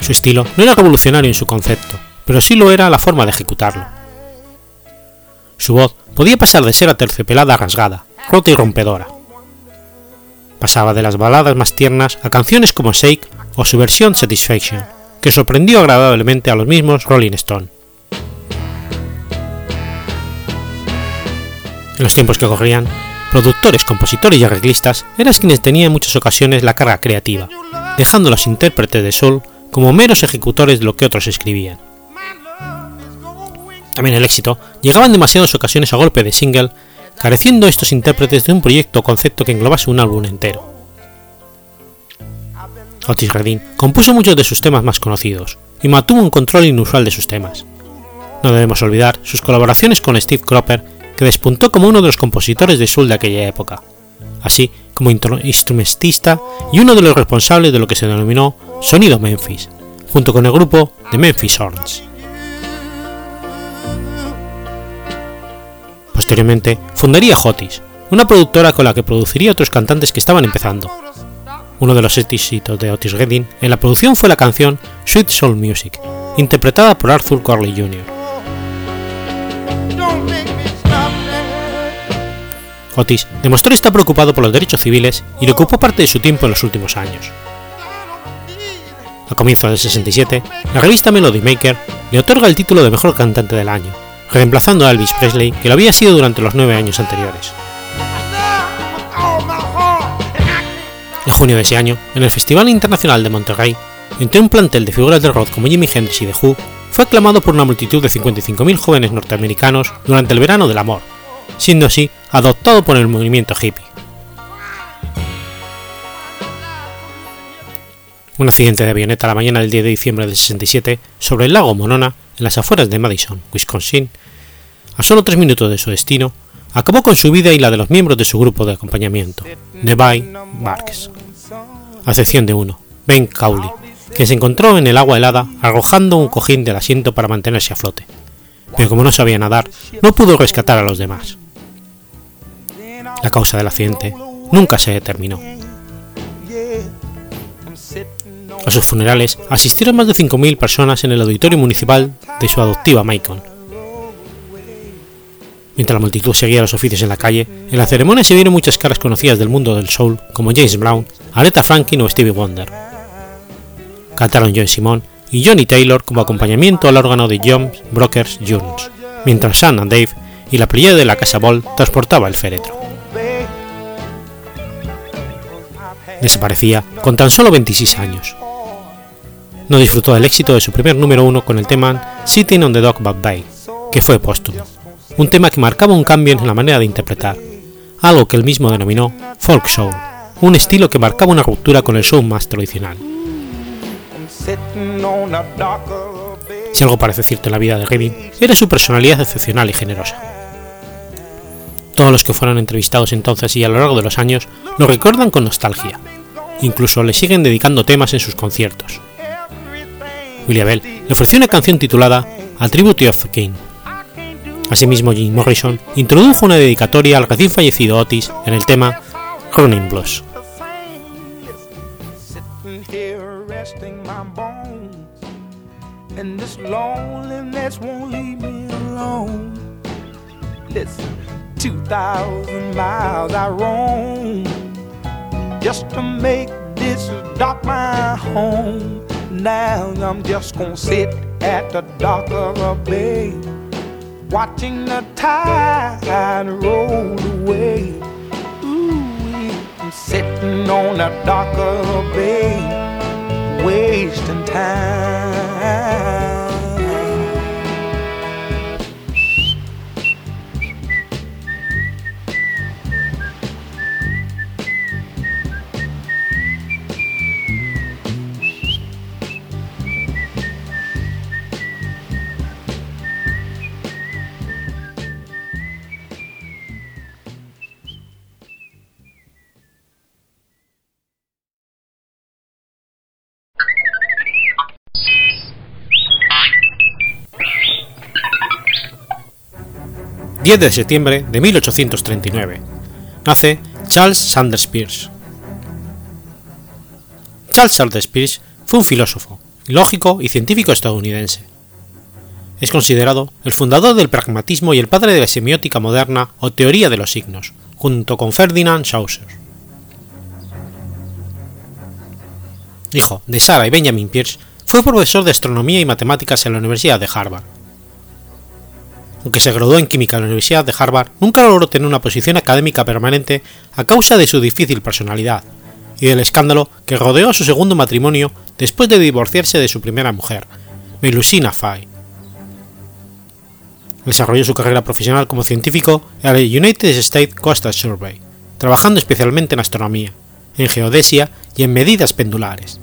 S1: Su estilo no era revolucionario en su concepto, pero sí lo era la forma de ejecutarlo. Su voz podía pasar de ser aterciopelada a rasgada, rota y rompedora. Pasaba de las baladas más tiernas a canciones como Shake o su versión Satisfaction, que sorprendió agradablemente a los mismos Rolling Stone. En los tiempos que corrían, productores, compositores y arreglistas eran quienes tenían en muchas ocasiones la carga creativa, dejando a los intérpretes de soul como meros ejecutores de lo que otros escribían. También el éxito llegaba en demasiadas ocasiones a golpe de single, careciendo estos intérpretes de un proyecto o concepto que englobase un álbum entero. Otis Redding compuso muchos de sus temas más conocidos y mantuvo un control inusual de sus temas. No debemos olvidar sus colaboraciones con Steve Cropper, que despuntó como uno de los compositores de soul de aquella época, así como instrumentista y uno de los responsables de lo que se denominó Sonido Memphis, junto con el grupo The Memphis Horns. Posteriormente fundaría Hotis, una productora con la que produciría otros cantantes que estaban empezando. Uno de los éxitos de Otis Redding en la producción fue la canción Sweet Soul Music, interpretada por Arthur Corley Jr. Otis demostró estar preocupado por los derechos civiles y le ocupó parte de su tiempo en los últimos años. A comienzos del 67, la revista Melody Maker le otorga el título de Mejor Cantante del Año, reemplazando a Elvis Presley, que lo había sido durante los nueve años anteriores. En junio de ese año, en el Festival Internacional de Monterrey, entre un plantel de figuras del rock como Jimi Hendrix y The Who, fue aclamado por una multitud de 55.000 jóvenes norteamericanos durante el verano del amor, siendo así adoptado por el movimiento hippie. Un accidente de avioneta la mañana del 10 de diciembre del 67 sobre el lago Monona, en las afueras de Madison, Wisconsin, a solo tres minutos de su destino, acabó con su vida y la de los miembros de su grupo de acompañamiento, The By Barks, a excepción de uno, Ben Cowley, que se encontró en el agua helada arrojando un cojín del asiento para mantenerse a flote, pero como no sabía nadar, no pudo rescatar a los demás. La causa del accidente nunca se determinó. A sus funerales asistieron más de 5.000 personas en el auditorio municipal de su adoptiva Macon. Mientras la multitud seguía los oficios en la calle, en la ceremonia se vieron muchas caras conocidas del mundo del soul como James Brown, Aretha Franklin o Stevie Wonder. Cantaron John Simon y Johnny Taylor como acompañamiento al órgano de John Brokers Jones, mientras Sam Dave y la playa de la Casa Ball transportaba el féretro. Desaparecía con tan solo 26 años. No disfrutó del éxito de su primer número uno con el tema Sitting on the Dock But Bay, que fue póstumo, un tema que marcaba un cambio en la manera de interpretar, algo que él mismo denominó folk soul, un estilo que marcaba una ruptura con el soul más tradicional. Si algo parece cierto en la vida de Redding, era su personalidad excepcional y generosa. Todos los que fueron entrevistados entonces y a lo largo de los años lo recuerdan con nostalgia. Incluso le siguen dedicando temas en sus conciertos. William Bell le ofreció una canción titulada A Tribute of King. Asimismo, Jim Morrison introdujo una dedicatoria al recién fallecido Otis en el tema Running Blues.
S3: And this loneliness won't leave me alone. Listen, 2,000 miles I roam. just to make this dock my home. Now I'm just gonna sit at the dock of the bay, watching the tide roll away. Ooh, I'm sitting on of the bay, wasting time.
S1: 10 de septiembre de 1839. Nace Charles Sanders Peirce. Charles Sanders Peirce fue un filósofo, lógico y científico estadounidense. Es considerado el fundador del pragmatismo y el padre de la semiótica moderna o teoría de los signos, junto con Ferdinand Saussure. Hijo de Sarah y Benjamin Peirce, fue profesor de astronomía y matemáticas en la Universidad de Harvard aunque se graduó en química en la Universidad de Harvard, nunca logró tener una posición académica permanente a causa de su difícil personalidad y del escándalo que rodeó a su segundo matrimonio después de divorciarse de su primera mujer, Melusina Fay. Desarrolló su carrera profesional como científico en el United States Coastal Survey, trabajando especialmente en astronomía, en geodesia y en medidas pendulares.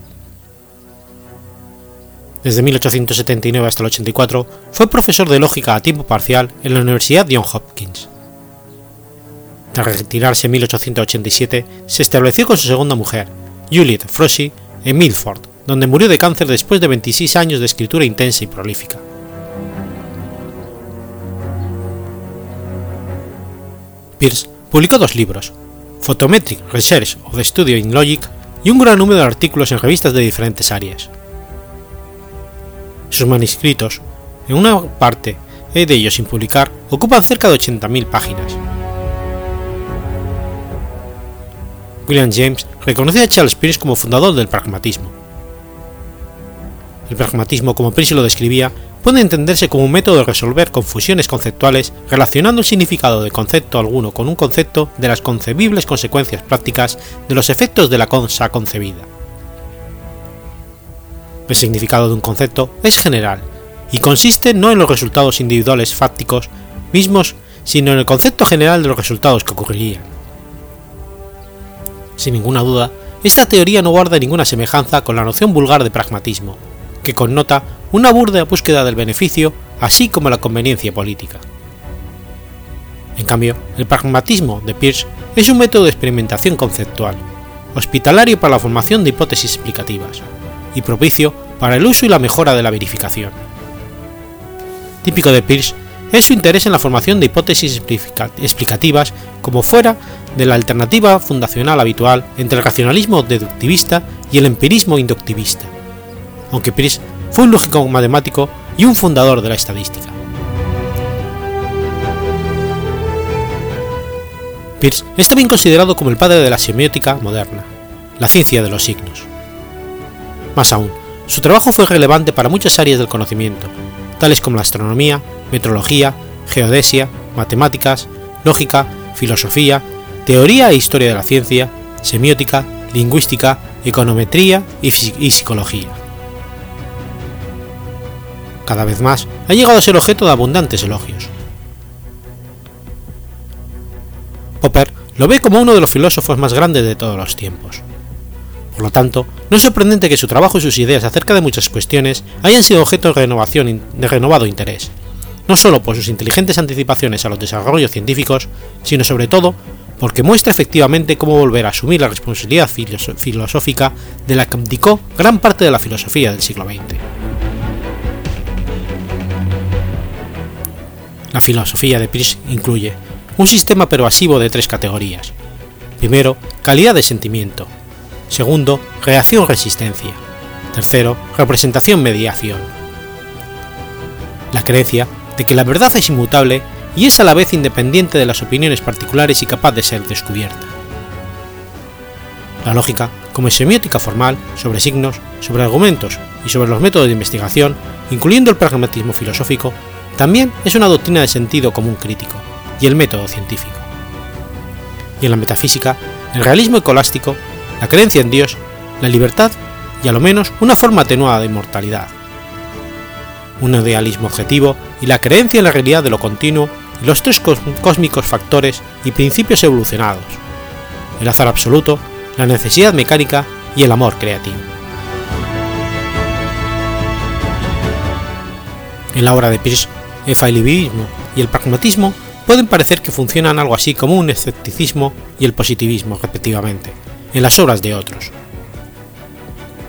S1: Desde 1879 hasta el 84 fue profesor de lógica a tiempo parcial en la Universidad Johns Hopkins. Tras retirarse en 1887, se estableció con su segunda mujer, Juliet Froschi, en Milford, donde murió de cáncer después de 26 años de escritura intensa y prolífica. Pierce publicó dos libros, Photometric Research of the Studio in Logic y un gran número de artículos en revistas de diferentes áreas. Sus manuscritos, en una parte de ellos sin publicar, ocupan cerca de 80.000 páginas. William James reconoce a Charles Peirce como fundador del pragmatismo. El pragmatismo, como Peirce lo describía, puede entenderse como un método de resolver confusiones conceptuales relacionando el significado de concepto alguno con un concepto de las concebibles consecuencias prácticas de los efectos de la cosa concebida. El significado de un concepto es general y consiste no en los resultados individuales fácticos mismos, sino en el concepto general de los resultados que ocurrirían. Sin ninguna duda, esta teoría no guarda ninguna semejanza con la noción vulgar de pragmatismo, que connota una burda búsqueda del beneficio así como la conveniencia política. En cambio, el pragmatismo de Peirce es un método de experimentación conceptual, hospitalario para la formación de hipótesis explicativas, y propicio para el uso y la mejora de la verificación. Típico de Peirce es su interés en la formación de hipótesis explicativas como fuera de la alternativa fundacional habitual entre el racionalismo deductivista y el empirismo inductivista, aunque Peirce fue un lógico matemático y un fundador de la estadística. Peirce es también considerado como el padre de la semiótica moderna, la ciencia de los signos. Más aún, su trabajo fue relevante para muchas áreas del conocimiento, tales como la astronomía, metrología, geodesia, matemáticas, lógica, filosofía, teoría e historia de la ciencia, semiótica, lingüística, econometría y, psicología. Cada vez más ha llegado a ser objeto de abundantes elogios. Popper lo ve como uno de los filósofos más grandes de todos los tiempos. Por lo tanto, no es sorprendente que su trabajo y sus ideas acerca de muchas cuestiones hayan sido objeto de, renovado interés, no solo por sus inteligentes anticipaciones a los desarrollos científicos, sino sobre todo porque muestra efectivamente cómo volver a asumir la responsabilidad filosófica de la que abdicó gran parte de la filosofía del siglo XX. La filosofía de Peirce incluye un sistema pervasivo de tres categorías. Primero, calidad de sentimiento, Segundo, reacción-resistencia. Tercero, representación-mediación. La creencia de que la verdad es inmutable y es a la vez independiente de las opiniones particulares y capaz de ser descubierta. La lógica, como semiótica formal, sobre signos, sobre argumentos y sobre los métodos de investigación, incluyendo el pragmatismo filosófico, también es una doctrina de sentido común crítico, y el método científico. Y en la metafísica, el realismo ecolástico, la creencia en Dios, la libertad y a lo menos una forma atenuada de inmortalidad. Un idealismo objetivo y la creencia en la realidad de lo continuo y los tres cósmicos factores y principios evolucionados, el azar absoluto, la necesidad mecánica y el amor creativo. En la obra de Peirce, el failivismo y el pragmatismo pueden parecer que funcionan algo así como un escepticismo y el positivismo, respectivamente, en las obras de otros.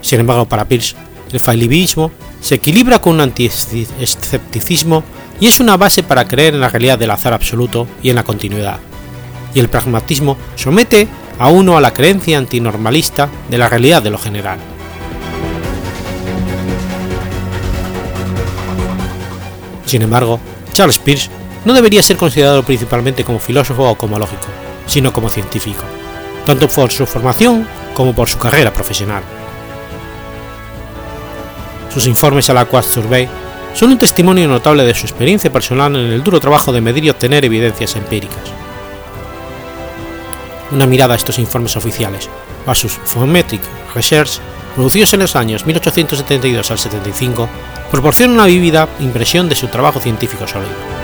S1: Sin embargo, para Peirce, el failivismo se equilibra con un anti-escepticismo y es una base para creer en la realidad del azar absoluto y en la continuidad. Y el pragmatismo somete a uno a la creencia antinormalista de la realidad de lo general. Sin embargo, Charles Peirce no debería ser considerado principalmente como filósofo o como lógico, sino como científico, tanto por su formación como por su carrera profesional. Sus informes a la Quest Survey son un testimonio notable de su experiencia personal en el duro trabajo de medir y obtener evidencias empíricas. Una mirada a estos informes oficiales a sus Phonemetric Research, producidos en los años 1872 al 75, proporciona una vívida impresión de su trabajo científico sólido.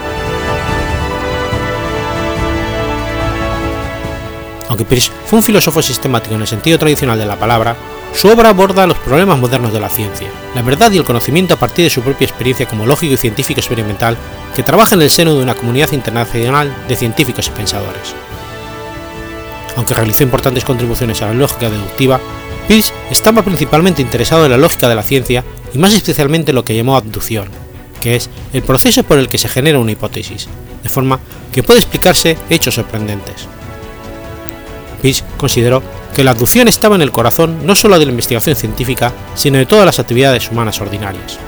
S1: Aunque Peirce fue un filósofo sistemático en el sentido tradicional de la palabra, su obra aborda los problemas modernos de la ciencia, la verdad y el conocimiento a partir de su propia experiencia como lógico y científico experimental que trabaja en el seno de una comunidad internacional de científicos y pensadores. Aunque realizó importantes contribuciones a la lógica deductiva, Peirce estaba principalmente interesado en la lógica de la ciencia y más especialmente lo que llamó abducción, que es el proceso por el que se genera una hipótesis, de forma que puede explicarse hechos sorprendentes. Consideró que la abducción estaba en el corazón no solo de la investigación científica, sino de todas las actividades humanas ordinarias.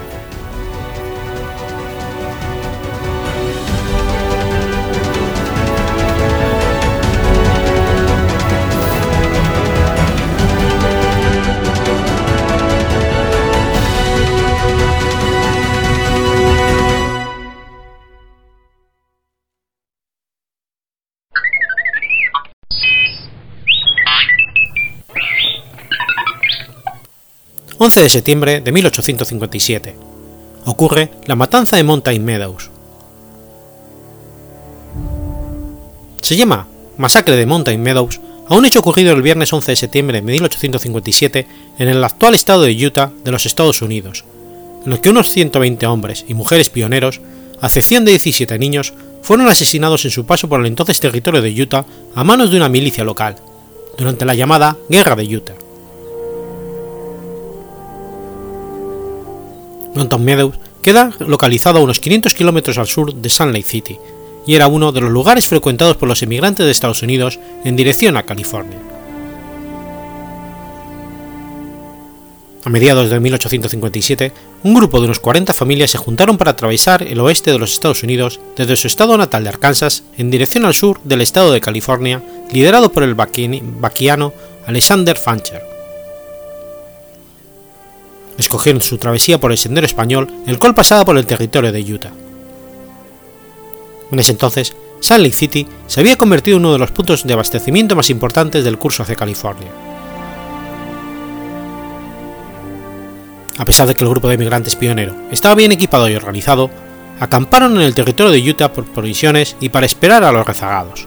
S1: 11 de septiembre de 1857. Ocurre la matanza de Mountain Meadows. Se llama Masacre de Mountain Meadows a un hecho ocurrido el viernes 11 de septiembre de 1857 en el actual estado de Utah de los Estados Unidos, en el que unos 120 hombres y mujeres pioneros, a excepción de 17 niños, fueron asesinados en su paso por el entonces territorio de Utah a manos de una milicia local, durante la llamada Guerra de Utah. Mountain Meadows queda localizado a unos 500 kilómetros al sur de Salt Lake City y era uno de los lugares frecuentados por los emigrantes de Estados Unidos en dirección a California. A mediados de 1857, un grupo de unos 40 familias se juntaron para atravesar el oeste de los Estados Unidos desde su estado natal de Arkansas en dirección al sur del estado de California, liderado por el vaquiano Alexander Fancher escogieron su travesía por el sendero español, el cual pasaba por el territorio de Utah. En ese entonces, Salt Lake City se había convertido en uno de los puntos de abastecimiento más importantes del curso hacia California. A pesar de que el grupo de emigrantes pionero estaba bien equipado y organizado, acamparon en el territorio de Utah por provisiones y para esperar a los rezagados.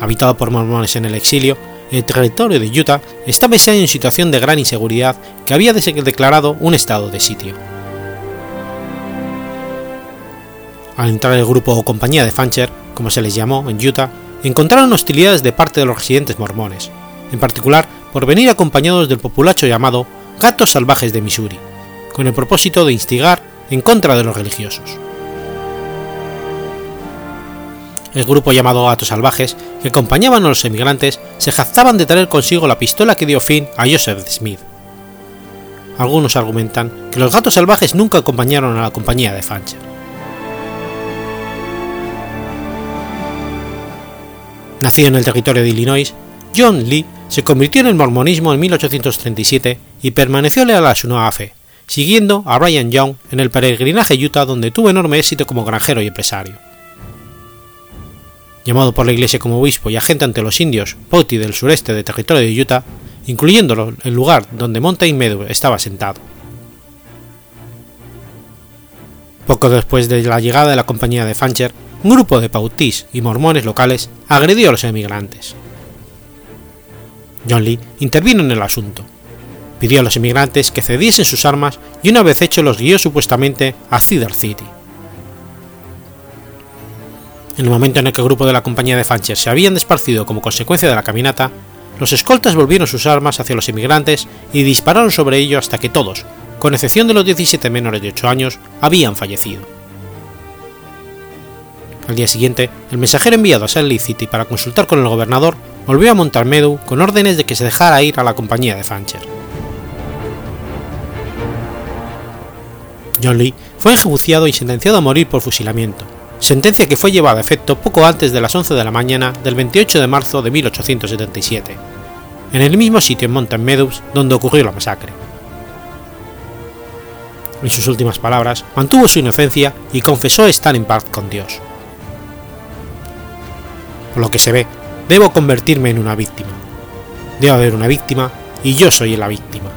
S1: Habitado por mormones en el exilio, el territorio de Utah estaba en situación de gran inseguridad que había declarado un estado de sitio. Al entrar el grupo o compañía de Fancher, como se les llamó en Utah, encontraron hostilidades de parte de los residentes mormones, en particular por venir acompañados del populacho llamado Gatos Salvajes de Missouri, con el propósito de instigar en contra de los religiosos. El grupo llamado Gatos Salvajes, que acompañaban a los emigrantes, se jactaban de traer consigo la pistola que dio fin a Joseph Smith. Algunos argumentan que los gatos salvajes nunca acompañaron a la compañía de Fancher. Nacido en el territorio de Illinois, John Lee se convirtió en el mormonismo en 1837 y permaneció leal a su nueva fe, siguiendo a Brian Young en el peregrinaje Utah donde tuvo enorme éxito como granjero y empresario. Llamado por la iglesia como obispo y agente ante los indios Poti del sureste del territorio de Utah, incluyéndolo el lugar donde Mountain Meadow estaba sentado. Poco después de la llegada de la compañía de Fancher, un grupo de pautís y mormones locales agredió a los emigrantes. John Lee intervino en el asunto, pidió a los emigrantes que cediesen sus armas y una vez hecho los guió supuestamente a Cedar City. En el momento en el que el grupo de la compañía de Fancher se habían desparcido como consecuencia de la caminata, los escoltas volvieron sus armas hacia los inmigrantes y dispararon sobre ellos hasta que todos, con excepción de los 17 menores de 8 años, habían fallecido. Al día siguiente, el mensajero enviado a Salt City para consultar con el gobernador volvió a Montalmedu con órdenes de que se dejara ir a la compañía de Fancher. John Lee fue enjuiciado y sentenciado a morir por fusilamiento, sentencia que fue llevada a efecto poco antes de las 11 de la mañana del 28 de marzo de 1877, en el mismo sitio en Mountain Meadows donde ocurrió la masacre. En sus últimas palabras, mantuvo su inocencia y confesó estar en paz con Dios. Por lo que se ve, debo convertirme en una víctima. Debe haber una víctima y yo soy la víctima.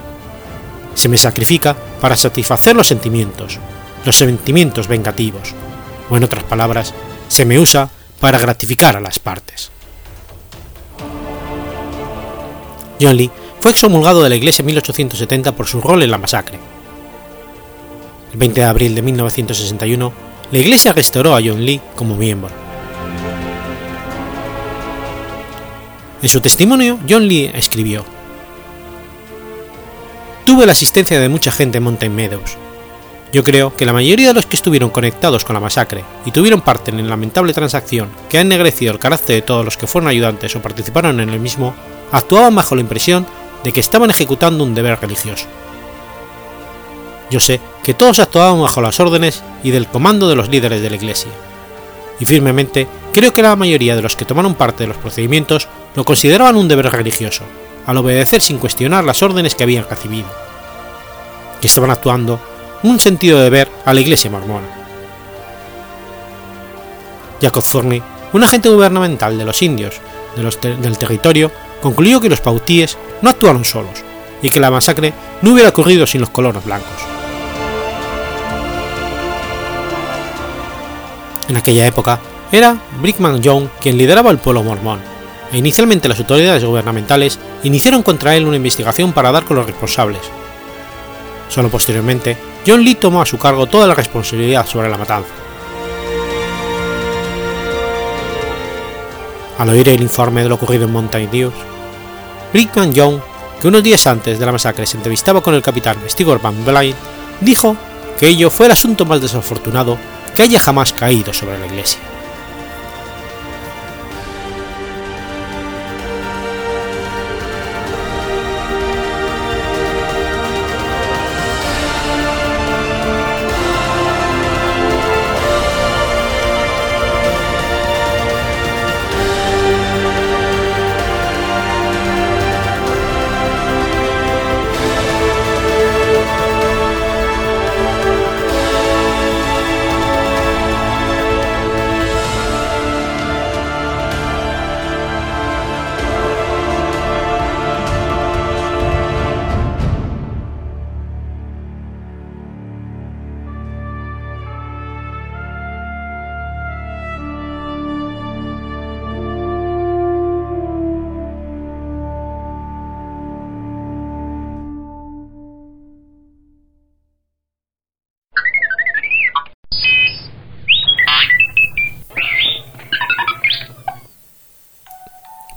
S1: Se me sacrifica para satisfacer los sentimientos, los sentimientos vengativos, o en otras palabras, se me usa para gratificar a las partes. John Lee fue excomulgado de la iglesia en 1870 por su rol en la masacre. El 20 de abril de 1961, la iglesia restauró a John Lee como miembro. En su testimonio, John Lee escribió: Tuve la asistencia de mucha gente en Mountain Meadows, yo creo que la mayoría de los que estuvieron conectados con la masacre y tuvieron parte en la lamentable transacción que ha ennegrecido el carácter de todos los que fueron ayudantes o participaron en el mismo, actuaban bajo la impresión de que estaban ejecutando un deber religioso. Yo sé que todos actuaban bajo las órdenes y del comando de los líderes de la Iglesia, y firmemente creo que la mayoría de los que tomaron parte de los procedimientos lo consideraban un deber religioso, al obedecer sin cuestionar las órdenes que habían recibido, que estaban actuando un sentido de ver a la Iglesia mormona. Jacob Thorney, un agente gubernamental de los indios del territorio, concluyó que los pautíes no actuaron solos y que la masacre no hubiera ocurrido sin los colonos blancos. En aquella época era Brickman Young quien lideraba el pueblo mormón, e inicialmente las autoridades gubernamentales iniciaron contra él una investigación para dar con los responsables. Solo posteriormente John Lee tomó a su cargo toda la responsabilidad sobre la matanza. Al oír el informe de lo ocurrido en Mountain Dew, Brickman Young, que unos días antes de la masacre se entrevistaba con el capitán Stewart Van Blind, dijo que ello fue el asunto más desafortunado que haya jamás caído sobre la iglesia.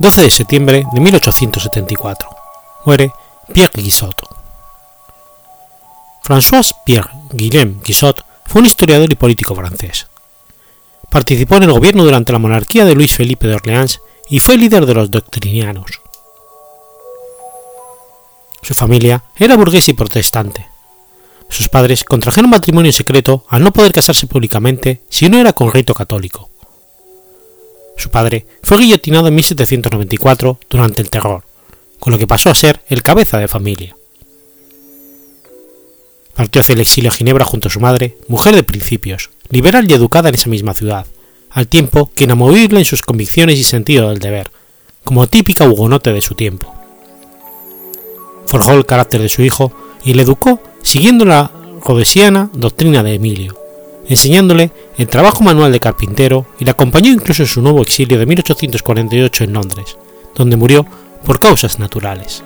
S1: 12 de septiembre de 1874. Muere Pierre Guissot. François Pierre Guillaume Guissot fue un historiador y político francés. Participó en el gobierno durante la monarquía de Luis Felipe de Orleans y fue líder de los doctrinianos. Su familia era burguesa y protestante. Sus padres contrajeron matrimonio secreto al no poder casarse públicamente si no era con rito católico. Su padre fue guillotinado en 1794 durante el terror, con lo que pasó a ser el cabeza de familia. Partió hacia el exilio a Ginebra junto a su madre, mujer de principios, liberal y educada en esa misma ciudad, al tiempo que inamovible en sus convicciones y sentido del deber, como típica hugonote de su tiempo. Forjó el carácter de su hijo y le educó siguiendo la rodesiana doctrina de Emilio, enseñándole el trabajo manual de carpintero y le acompañó incluso en su nuevo exilio de 1848 en Londres, donde murió por causas naturales.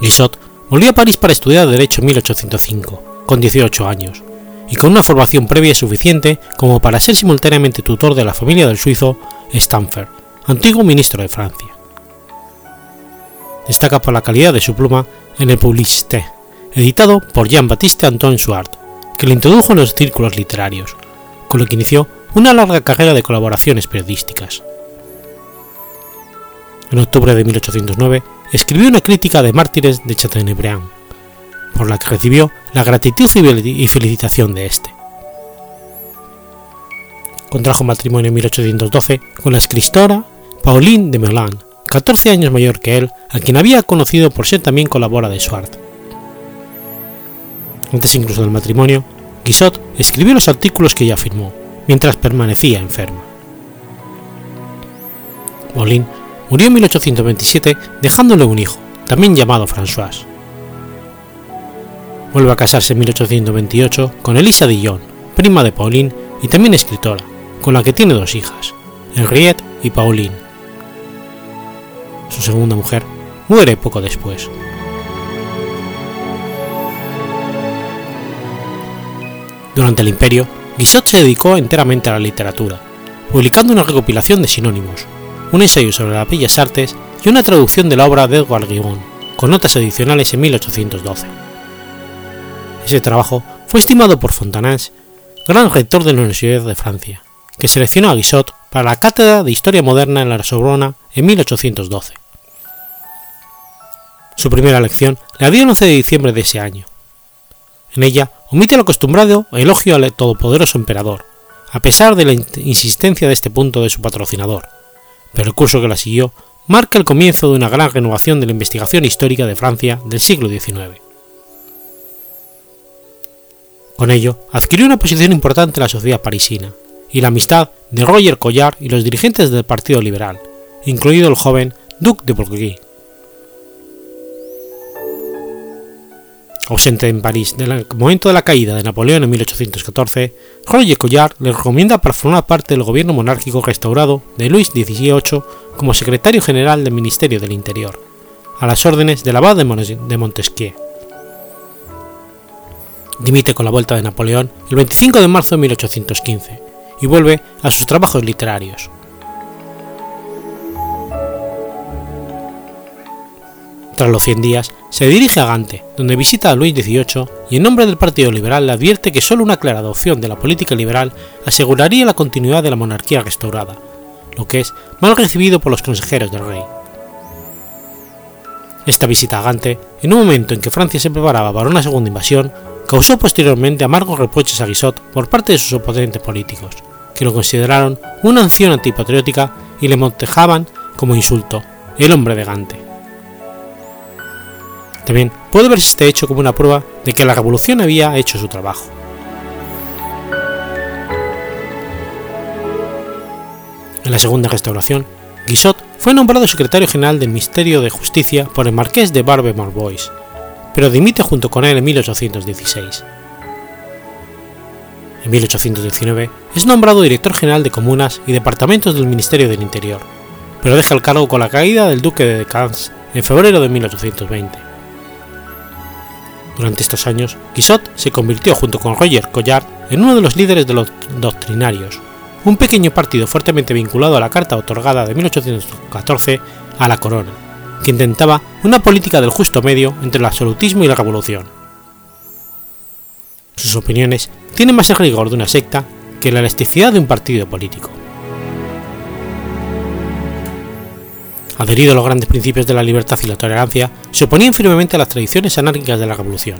S1: Guissot volvió a París para estudiar Derecho en 1805, con 18 años, y con una formación previa suficiente como para ser simultáneamente tutor de la familia del suizo Stamfer, antiguo ministro de Francia. Destaca por la calidad de su pluma en el Publicité, editado por Jean-Baptiste Antoine Suard, que le introdujo en los círculos literarios, con lo que inició una larga carrera de colaboraciones periodísticas. En octubre de 1809 escribió una crítica de Mártires de Chateaubriand, por la que recibió la gratitud y felicitación de este. Contrajo matrimonio en 1812 con la escritora Pauline de Melun, 14 años mayor que él, a quien había conocido por ser también colabora de Swart. Antes incluso del matrimonio, Guissot escribió los artículos que ella firmó, mientras permanecía enferma. Molin murió en 1827 dejándole un hijo, también llamado François. Vuelve a casarse en 1828 con Elisa Dillon, prima de Pauline y también escritora, con la que tiene dos hijas, Henriette y Pauline. Su segunda mujer muere poco después. Durante el Imperio, Guissot se dedicó enteramente a la literatura, publicando una recopilación de sinónimos, un ensayo sobre las bellas artes y una traducción de la obra de Edward Gibbon, con notas adicionales en 1812. Ese trabajo fue estimado por Fontanès, gran rector de la Universidad de Francia, que seleccionó a Guissot para la cátedra de Historia Moderna en la Sorbona en 1812. Su primera lección la dio el 11 de diciembre de ese año. En ella omite el acostumbrado elogio al todopoderoso emperador, a pesar de la insistencia de este punto de su patrocinador, pero el curso que la siguió marca el comienzo de una gran renovación de la investigación histórica de Francia del siglo XIX. Con ello, adquirió una posición importante en la sociedad parisina, y la amistad de Roger Collard y los dirigentes del Partido Liberal, incluido el joven Duc de Bourgui. Ausente en París en el momento de la caída de Napoleón en 1814, Roger Collard le recomienda para formar parte del gobierno monárquico restaurado de Luis XVIII como secretario general del Ministerio del Interior, a las órdenes del abad de Montesquieu. Dimite con la vuelta de Napoleón el 25 de marzo de 1815 y vuelve a sus trabajos literarios. Tras los 100 días, se dirige a Gante, donde visita a Luis XVIII y en nombre del Partido Liberal le advierte que solo una clara adopción de la política liberal aseguraría la continuidad de la monarquía restaurada, lo que es mal recibido por los consejeros del rey. Esta visita a Gante, en un momento en que Francia se preparaba para una segunda invasión, causó posteriormente amargos reproches a Guissot por parte de sus oponentes políticos, que lo consideraron una acción antipatriótica y le montejaban como insulto el hombre de Gante. También puede verse este hecho como una prueba de que la revolución había hecho su trabajo. En la segunda restauración, Guissot fue nombrado secretario general del Ministerio de Justicia por el marqués de Barbe Marbois, pero dimite junto con él en 1816. En 1819 es nombrado director general de comunas y departamentos del Ministerio del Interior, pero deja el cargo con la caída del duque de Decans en febrero de 1820. Durante estos años, Guissot se convirtió junto con Roger Collard en uno de los líderes de los doctrinarios, un pequeño partido fuertemente vinculado a la carta otorgada de 1814 a la corona, que intentaba una política del justo medio entre el absolutismo y la revolución. Sus opiniones tienen más el rigor de una secta que la elasticidad de un partido político. Adherido a los grandes principios de la libertad y la tolerancia, se oponían firmemente a las tradiciones anárquicas de la revolución.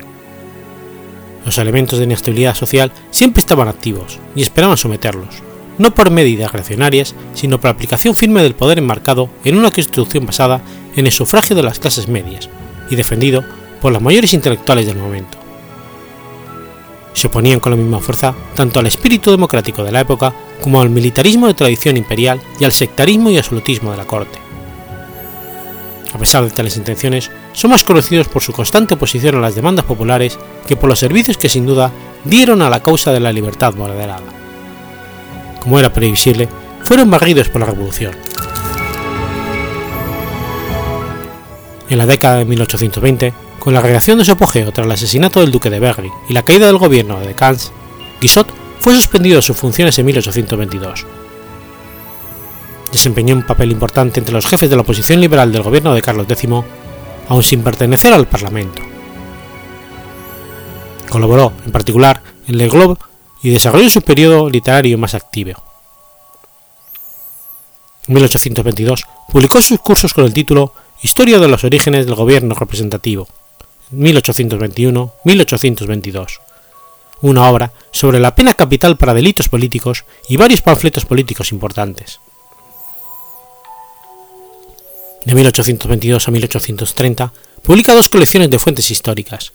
S1: Los elementos de inestabilidad social siempre estaban activos y esperaban someterlos, no por medidas reaccionarias, sino por aplicación firme del poder enmarcado en una constitución basada en el sufragio de las clases medias y defendido por los mayores intelectuales del momento. Se oponían con la misma fuerza tanto al espíritu democrático de la época como al militarismo de tradición imperial y al sectarismo y absolutismo de la corte. A pesar de tales intenciones, son más conocidos por su constante oposición a las demandas populares que por los servicios que sin duda dieron a la causa de la libertad moderada. Como era previsible, fueron barridos por la revolución. En la década de 1820, con la reacción de su apogeo tras el asesinato del duque de Berry y la caída del gobierno de Cans, Guizot fue suspendido de sus funciones en 1822 desempeñó un papel importante entre los jefes de la oposición liberal del gobierno de Carlos X, aun sin pertenecer al Parlamento. Colaboró, en particular, en Le Globe y desarrolló su periodo literario más activo. En 1822 publicó sus cursos con el título Historia de los orígenes del gobierno representativo, 1821-1822, una obra sobre la pena capital para delitos políticos y varios panfletos políticos importantes. De 1822 a 1830 publica dos colecciones de fuentes históricas.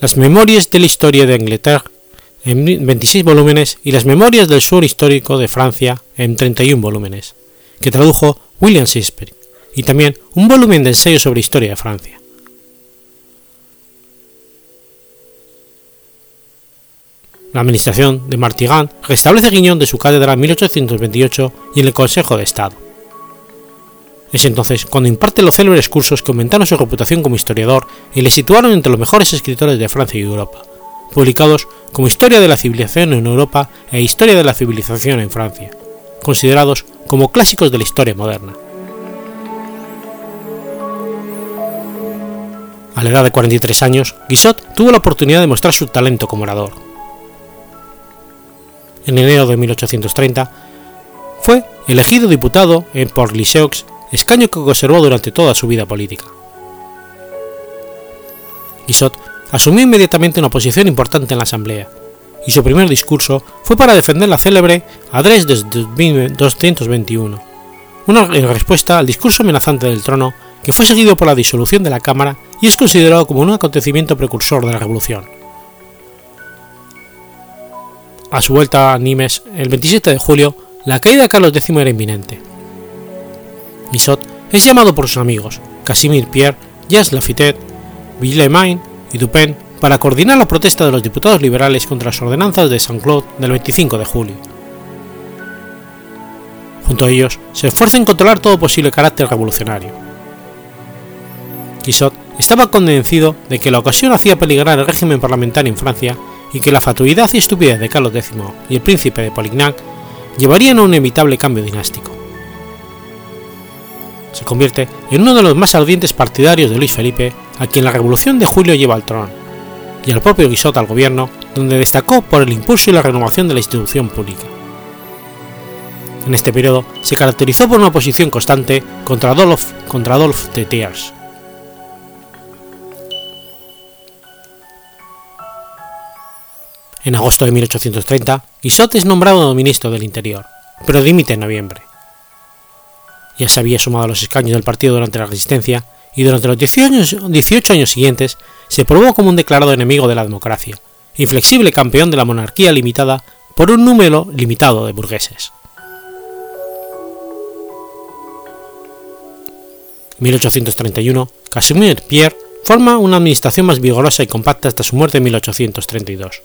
S1: Las Memorias de la Historia de Inglaterra en 26 volúmenes y las Memorias del Sur Histórico de Francia en 31 volúmenes, que tradujo William Shakespeare, y también un volumen de ensayos sobre historia de Francia. La administración de Martigan restablece Guiñón de su cátedra en 1828 y en el Consejo de Estado. Es entonces cuando imparte los célebres cursos que aumentaron su reputación como historiador y le situaron entre los mejores escritores de Francia y Europa, publicados como Historia de la civilización en Europa e Historia de la civilización en Francia, considerados como clásicos de la historia moderna. A la edad de 43 años, Guizot tuvo la oportunidad de mostrar su talento como orador. En enero de 1830 fue elegido diputado en Port-Lisieux escaño que conservó durante toda su vida política. Guizot asumió inmediatamente una posición importante en la Asamblea, y su primer discurso fue para defender la célebre Adrés de 221, una respuesta al discurso amenazante del trono que fue seguido por la disolución de la Cámara y es considerado como un acontecimiento precursor de la Revolución. A su vuelta a Nimes, el 27 de julio, la caída de Carlos X era inminente. Guizot es llamado por sus amigos, Casimir Pierre, Jacques Lafitte, Villemain y Dupin, para coordinar la protesta de los diputados liberales contra las ordenanzas de Saint-Claude del 25 de julio. Junto a ellos, se esfuerza en controlar todo posible carácter revolucionario. Guizot estaba convencido de que la ocasión hacía peligrar el régimen parlamentario en Francia y que la fatuidad y estupidez de Carlos X y el príncipe de Polignac llevarían a un inevitable cambio dinástico se convierte en uno de los más ardientes partidarios de Luis Felipe, a quien la Revolución de Julio lleva al trono, y al propio Guizot al gobierno, donde destacó por el impulso y la renovación de la institución pública. En este periodo se caracterizó por una oposición constante contra Adolf, de Thiers. En agosto de 1830, Guizot es nombrado ministro del Interior, pero dimite en noviembre ya se había sumado a los escaños del partido durante la resistencia y durante los 18 años, siguientes se probó como un declarado enemigo de la democracia, inflexible campeón de la monarquía limitada por un número limitado de burgueses. En 1831, Casimir Pierre forma una administración más vigorosa y compacta hasta su muerte en 1832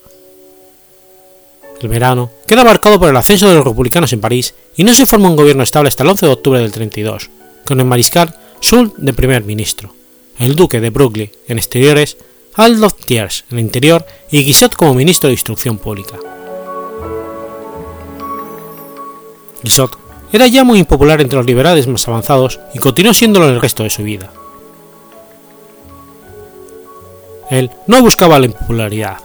S1: el verano queda marcado por el ascenso de los republicanos en París y no se forma un gobierno estable hasta el 11 de octubre del 32, con el mariscal Soult de primer ministro, el duque de Broglie en exteriores, Adolphe Thiers en interior y Guizot como ministro de Instrucción Pública. Guizot era ya muy impopular entre los liberales más avanzados y continuó siéndolo el resto de su vida. Él no buscaba la impopularidad,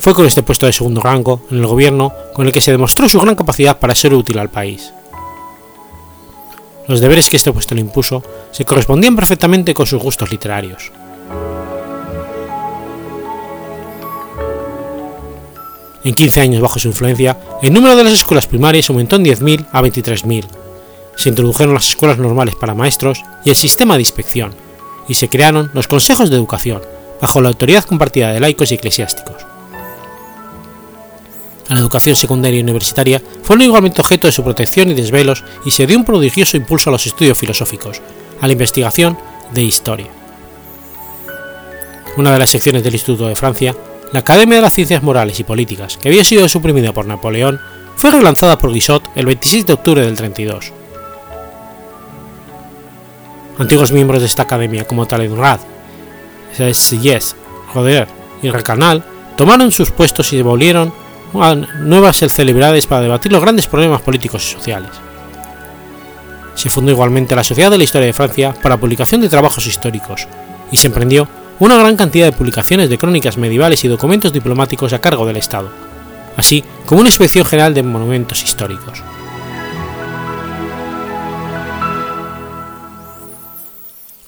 S1: fue con este puesto de segundo rango en el gobierno con el que se demostró su gran capacidad para ser útil al país. Los deberes que este puesto le impuso se correspondían perfectamente con sus gustos literarios. En 15 años bajo su influencia, el número de las escuelas primarias aumentó en 10.000 a 23.000. Se introdujeron las escuelas normales para maestros y el sistema de inspección, y se crearon los consejos de educación, bajo la autoridad compartida de laicos y eclesiásticos. La educación secundaria y universitaria fueron igualmente objeto de su protección y desvelos y se dio un prodigioso impulso a los estudios filosóficos, a la investigación de historia. Una de las secciones del Instituto de Francia, la Academia de las Ciencias Morales y Políticas, que había sido suprimida por Napoleón, fue relanzada por Guizot el 26 de octubre del 32. Antiguos miembros de esta academia como Talleyrand, Yes, Roder y Recanal tomaron sus puestos y devolvieron nuevas celebridades para debatir los grandes problemas políticos y sociales. Se fundó igualmente la Sociedad de la Historia de Francia para publicación de trabajos históricos, y se emprendió una gran cantidad de publicaciones de crónicas medievales y documentos diplomáticos a cargo del Estado, así como una inspección general de monumentos históricos.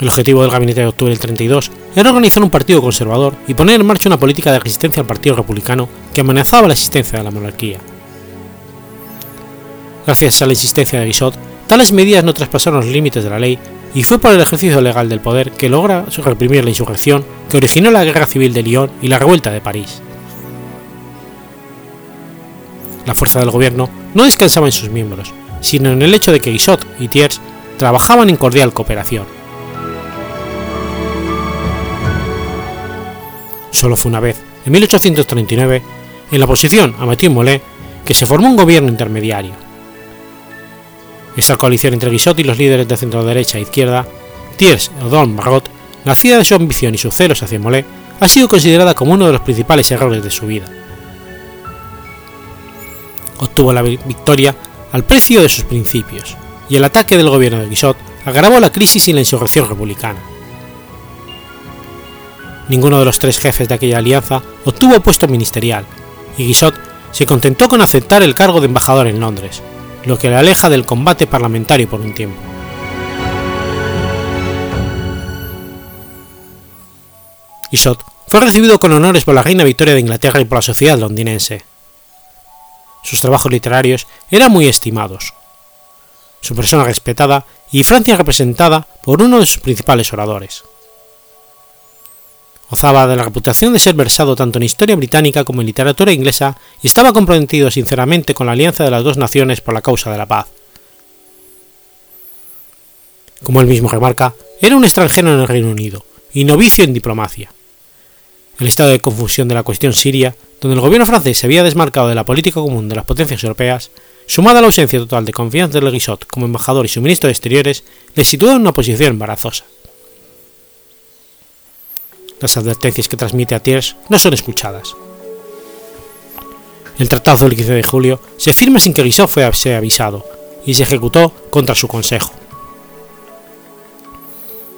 S1: El objetivo del gabinete de octubre del 32 era organizar un partido conservador y poner en marcha una política de resistencia al Partido Republicano que amenazaba la existencia de la monarquía. Gracias a la insistencia de Guizot, tales medidas no traspasaron los límites de la ley y fue por el ejercicio legal del poder que logra reprimir la insurrección que originó la Guerra Civil de Lyon y la Revuelta de París. La fuerza del gobierno no descansaba en sus miembros, sino en el hecho de que Guizot y Thiers trabajaban en cordial cooperación Solo fue una vez, en 1839, en la oposición a Mathieu Molé, que se formó un gobierno intermediario. Esta coalición entre Guizot y los líderes de centro-derecha e izquierda, Thiers y Odon Barrot, nacida de su ambición y sus celos hacia Molé, ha sido considerada como uno de los principales errores de su vida. Obtuvo la victoria al precio de sus principios, y el ataque del gobierno de Guizot agravó la crisis y la insurrección republicana. Ninguno de los tres jefes de aquella alianza obtuvo puesto ministerial, y Guizot se contentó con aceptar el cargo de embajador en Londres, lo que le aleja del combate parlamentario por un tiempo. Guizot fue recibido con honores por la reina Victoria de Inglaterra y por la sociedad londinense. Sus trabajos literarios eran muy estimados. Su persona respetada y Francia representada por uno de sus principales oradores. Gozaba de la reputación de ser versado tanto en historia británica como en literatura inglesa y estaba comprometido sinceramente con la alianza de las dos naciones por la causa de la paz. Como él mismo remarca, era un extranjero en el Reino Unido y novicio en diplomacia. El estado de confusión de la cuestión siria, donde el gobierno francés se había desmarcado de la política común de las potencias europeas, sumada a la ausencia total de confianza de Leguizot como embajador y su ministro de Exteriores, le situó en una posición embarazosa. Las advertencias que transmite a Thiers no son escuchadas. El tratado del 15 de julio se firma sin que Guizot fuese avisado y se ejecutó contra su consejo.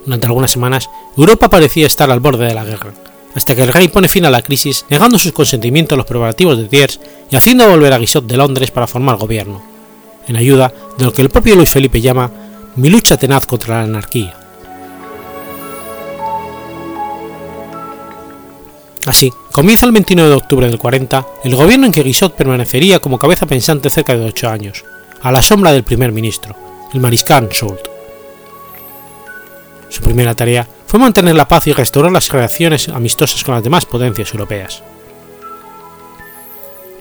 S1: Durante algunas semanas, Europa parecía estar al borde de la guerra, hasta que el rey pone fin a la crisis negando sus consentimientos a los preparativos de Thiers y haciendo volver a Guizot de Londres para formar gobierno, en ayuda de lo que el propio Luis Felipe llama mi lucha tenaz contra la anarquía. Así, comienza el 29 de octubre del 40 el gobierno en que Guizot permanecería como cabeza pensante cerca de ocho años, a la sombra del primer ministro, el mariscal Soult. Su primera tarea fue mantener la paz y restaurar las relaciones amistosas con las demás potencias europeas.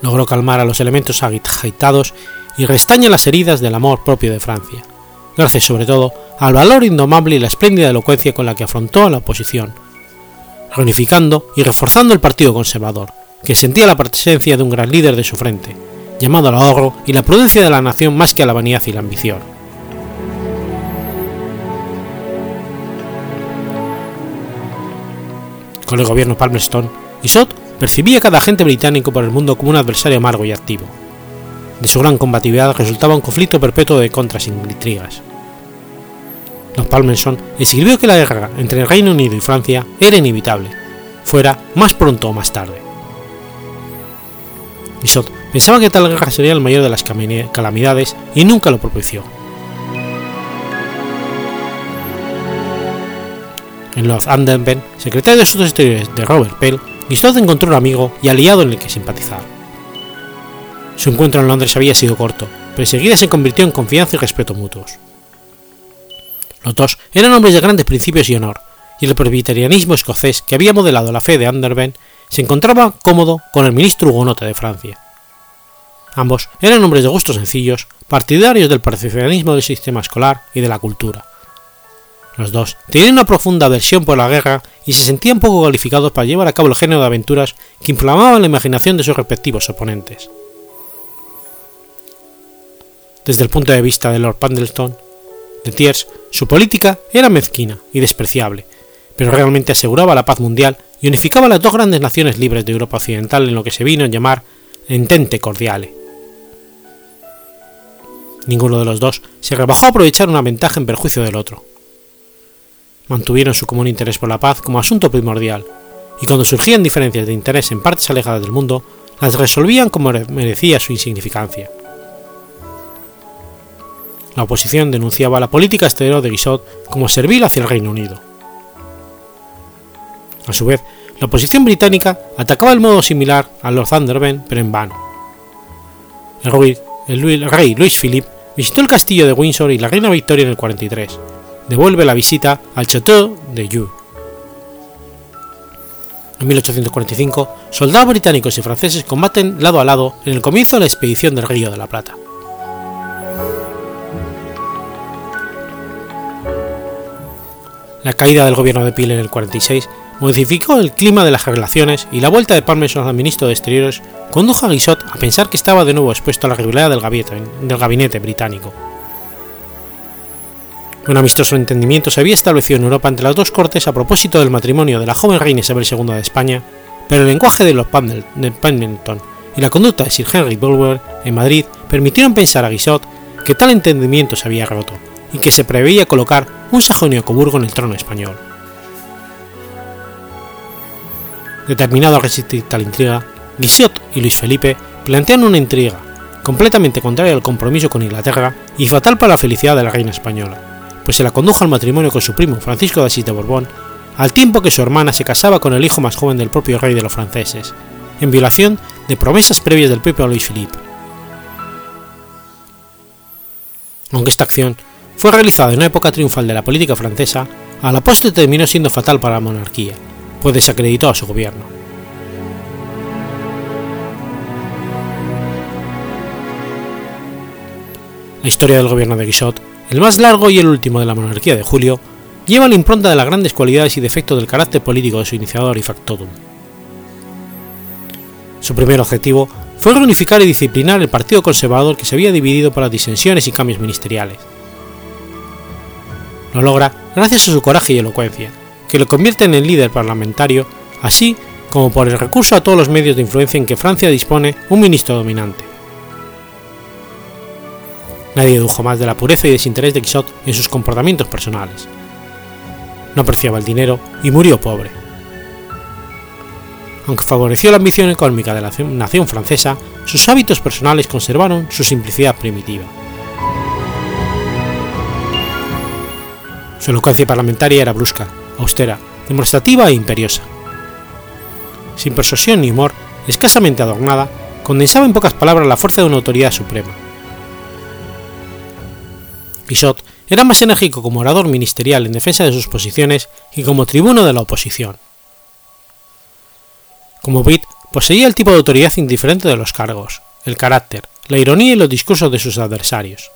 S1: Logró calmar a los elementos agitados y restaña las heridas del amor propio de Francia, gracias sobre todo al valor indomable y la espléndida elocuencia con la que afrontó a la oposición, reunificando y reforzando el Partido Conservador, que sentía la presencia de un gran líder de su frente, llamado al ahorro y la prudencia de la nación más que a la vanidad y la ambición. Con el gobierno Palmerston, Isot percibía a cada agente británico por el mundo como un adversario amargo y activo. De su gran combatividad resultaba un conflicto perpetuo de contras intrigas. Los Palmerston escribió que la guerra entre el Reino Unido y Francia era inevitable, fuera más pronto o más tarde. Isot pensaba que tal guerra sería el mayor de las calamidades y nunca lo propició. En Lord Anderben, secretario de Asuntos Exteriores de Robert Pell, Isot encontró un amigo y aliado en el que simpatizar. Su encuentro en Londres había sido corto, pero enseguida se convirtió en confianza y respeto mutuos. Los dos eran hombres de grandes principios y honor, y el presbiterianismo escocés que había modelado la fe de Anderben se encontraba cómodo con el ministro hugonote de Francia. Ambos eran hombres de gustos sencillos, partidarios del perfeccionismo del sistema escolar y de la cultura. Los dos tenían una profunda aversión por la guerra y se sentían poco calificados para llevar a cabo el género de aventuras que inflamaban la imaginación de sus respectivos oponentes. Desde el punto de vista de Lord Pendleton, de Thiers, su política era mezquina y despreciable, pero realmente aseguraba la paz mundial y unificaba las dos grandes naciones libres de Europa Occidental en lo que se vino a llamar Entente Cordiale. Ninguno de los dos se rebajó a aprovechar una ventaja en perjuicio del otro. Mantuvieron su común interés por la paz como asunto primordial, y cuando surgían diferencias de interés en partes alejadas del mundo, las resolvían como merecía su insignificancia. La oposición denunciaba la política exterior de Guizot como servil hacia el Reino Unido. A su vez, la oposición británica atacaba de modo similar a Lord Thunderben, pero en vano. El rey, el Luis Philippe visitó el castillo de Windsor y la reina Victoria en el 43. Devuelve la visita al Château de Joux. En 1845, soldados británicos y franceses combaten lado a lado en el comienzo de la expedición del Río de la Plata. La caída del gobierno de Peel en el 46 modificó el clima de las relaciones y la vuelta de Palmerston al ministro de Exteriores condujo a Guizot a pensar que estaba de nuevo expuesto a la rivalidad del gabinete, británico. Un amistoso entendimiento se había establecido en Europa entre las dos cortes a propósito del matrimonio de la joven reina Isabel II de España, pero el lenguaje de los Pendleton y la conducta de Sir Henry Bulwer en Madrid permitieron pensar a Guizot que tal entendimiento se había roto y que se preveía colocar un sajonia-coburgo en el trono español. Determinado a resistir tal intriga, Guizot y Luis Felipe plantean una intriga completamente contraria al compromiso con Inglaterra y fatal para la felicidad de la reina española, pues se la condujo al matrimonio con su primo Francisco de Asís de Borbón, al tiempo que su hermana se casaba con el hijo más joven del propio rey de los franceses, en violación de promesas previas del propio Luis Felipe. Aunque esta acción fue realizada en una época triunfal de la política francesa, a la postre terminó siendo fatal para la monarquía, pues desacreditó a su gobierno. La historia del gobierno de Guizot, el más largo y el último de la monarquía de Julio, lleva la impronta de las grandes cualidades y defectos del carácter político de su iniciador y factotum. Su primer objetivo fue reunificar y disciplinar el Partido Conservador que se había dividido por las disensiones y cambios ministeriales. Lo logra gracias a su coraje y elocuencia, que lo convierte en líder parlamentario, así como por el recurso a todos los medios de influencia en que Francia dispone un ministro dominante. Nadie dedujo más de la pureza y desinterés de Quixote en sus comportamientos personales. No apreciaba el dinero y murió pobre. Aunque favoreció la ambición económica de la nación francesa, sus hábitos personales conservaron su simplicidad primitiva. Su elocuencia parlamentaria era brusca, austera, demostrativa e imperiosa. Sin persuasión ni humor, escasamente adornada, condensaba en pocas palabras la fuerza de una autoridad suprema. Guizot era más enérgico como orador ministerial en defensa de sus posiciones que como tribuno de la oposición. Como Pitt, poseía el tipo de autoridad indiferente de los cargos, el carácter, la ironía y los discursos de sus adversarios.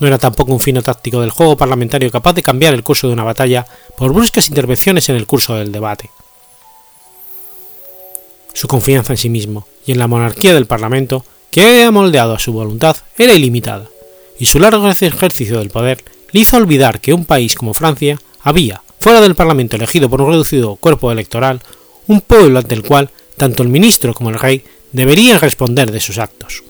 S1: No era tampoco un fino táctico del juego parlamentario capaz de cambiar el curso de una batalla por bruscas intervenciones en el curso del debate. Su confianza en sí mismo y en la monarquía del Parlamento, que había moldeado a su voluntad, era ilimitada, y su largo ejercicio del poder le hizo olvidar que un país como Francia había, fuera del Parlamento elegido por un reducido cuerpo electoral, un pueblo ante el cual tanto el ministro como el rey deberían responder de sus actos.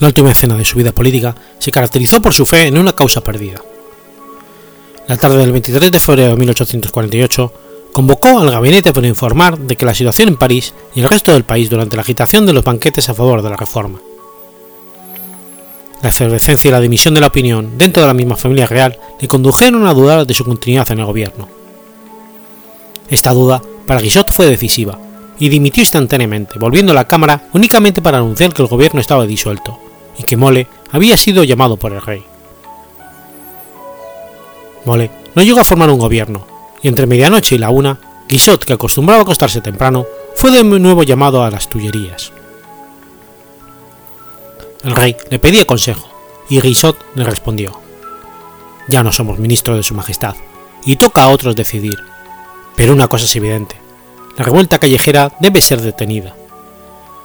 S1: La última escena de su vida política se caracterizó por su fe en una causa perdida. La tarde del 23 de febrero de 1848, convocó al gabinete para informar de que la situación en París y el resto del país durante la agitación de los banquetes a favor de la reforma. La efervescencia y la dimisión de la opinión dentro de la misma familia real le condujeron a dudar de su continuidad en el gobierno. Esta duda para Guizot fue decisiva, y dimitió instantáneamente, volviendo a la Cámara únicamente para anunciar que el gobierno estaba disuelto, y que Mole había sido llamado por el rey. Mole no llegó a formar un gobierno, y entre medianoche y la una, Guizot, que acostumbraba a acostarse temprano, fue de nuevo llamado a las Tullerías. El rey le pedía consejo, y Guizot le respondió: Ya no somos ministros de su majestad, y toca a otros decidir. Pero una cosa es evidente: la revuelta callejera debe ser detenida.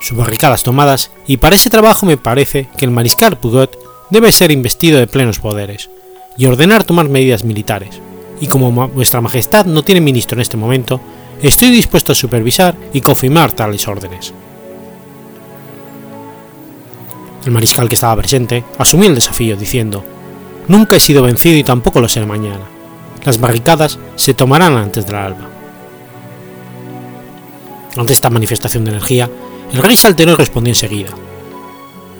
S1: Sus barricadas tomadas, y para ese trabajo me parece que el mariscal Pugot debe ser investido de plenos poderes, y ordenar tomar medidas militares, y como vuestra majestad no tiene ministro en este momento, estoy dispuesto a supervisar y confirmar tales órdenes. El mariscal que estaba presente asumió el desafío diciendo, Nunca he sido vencido y tampoco lo seré mañana. Las barricadas se tomarán antes del alba. Ante esta manifestación de energía, el rey se alteró y respondió enseguida.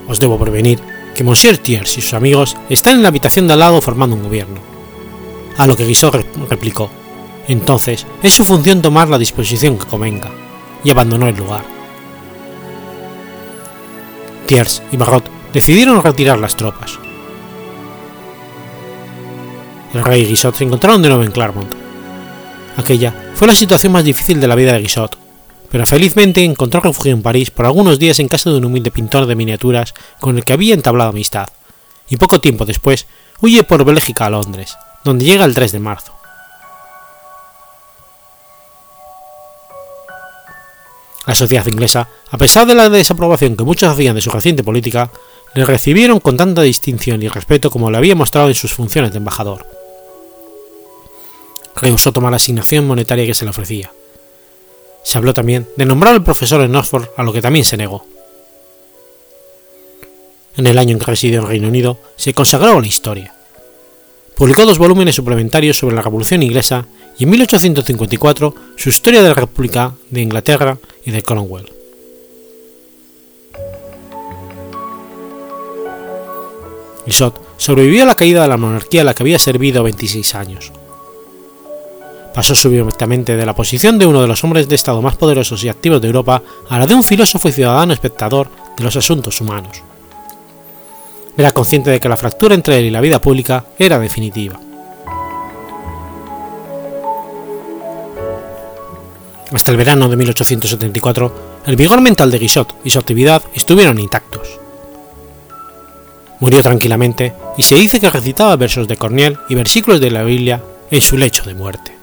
S1: Os debo prevenir que Monsieur Thiers y sus amigos están en la habitación de al lado formando un gobierno. A lo que Guizot replicó, entonces es su función tomar la disposición que convenga, y abandonó el lugar. Thiers y Barrot decidieron retirar las tropas. El rey y Guizot se encontraron de nuevo en Clermont. Aquella fue la situación más difícil de la vida de Guizot, pero felizmente encontró refugio en París por algunos días en casa de un humilde pintor de miniaturas con el que había entablado amistad, y poco tiempo después huye por Bélgica a Londres, donde llega el 3 de marzo. La sociedad inglesa, a pesar de la desaprobación que muchos hacían de su reciente política, le recibieron con tanta distinción y respeto como le había mostrado en sus funciones de embajador. Rehusó tomar la asignación monetaria que se le ofrecía. Se habló también de nombrar al profesor en Oxford, a lo que también se negó. En el año en que residió en Reino Unido, se consagró a la historia. Publicó dos volúmenes suplementarios sobre la Revolución Inglesa y en 1854 su Historia de la República de Inglaterra y de Cromwell. Guizot sobrevivió a la caída de la monarquía a la que había servido 26 años. Pasó súbitamente de la posición de uno de los hombres de Estado más poderosos y activos de Europa a la de un filósofo y ciudadano espectador de los asuntos humanos. Era consciente de que la fractura entre él y la vida pública era definitiva. Hasta el verano de 1874, el vigor mental de Guizot y su actividad estuvieron intactos. Murió tranquilamente y se dice que recitaba versos de Corniel y versículos de la Biblia en su lecho de muerte.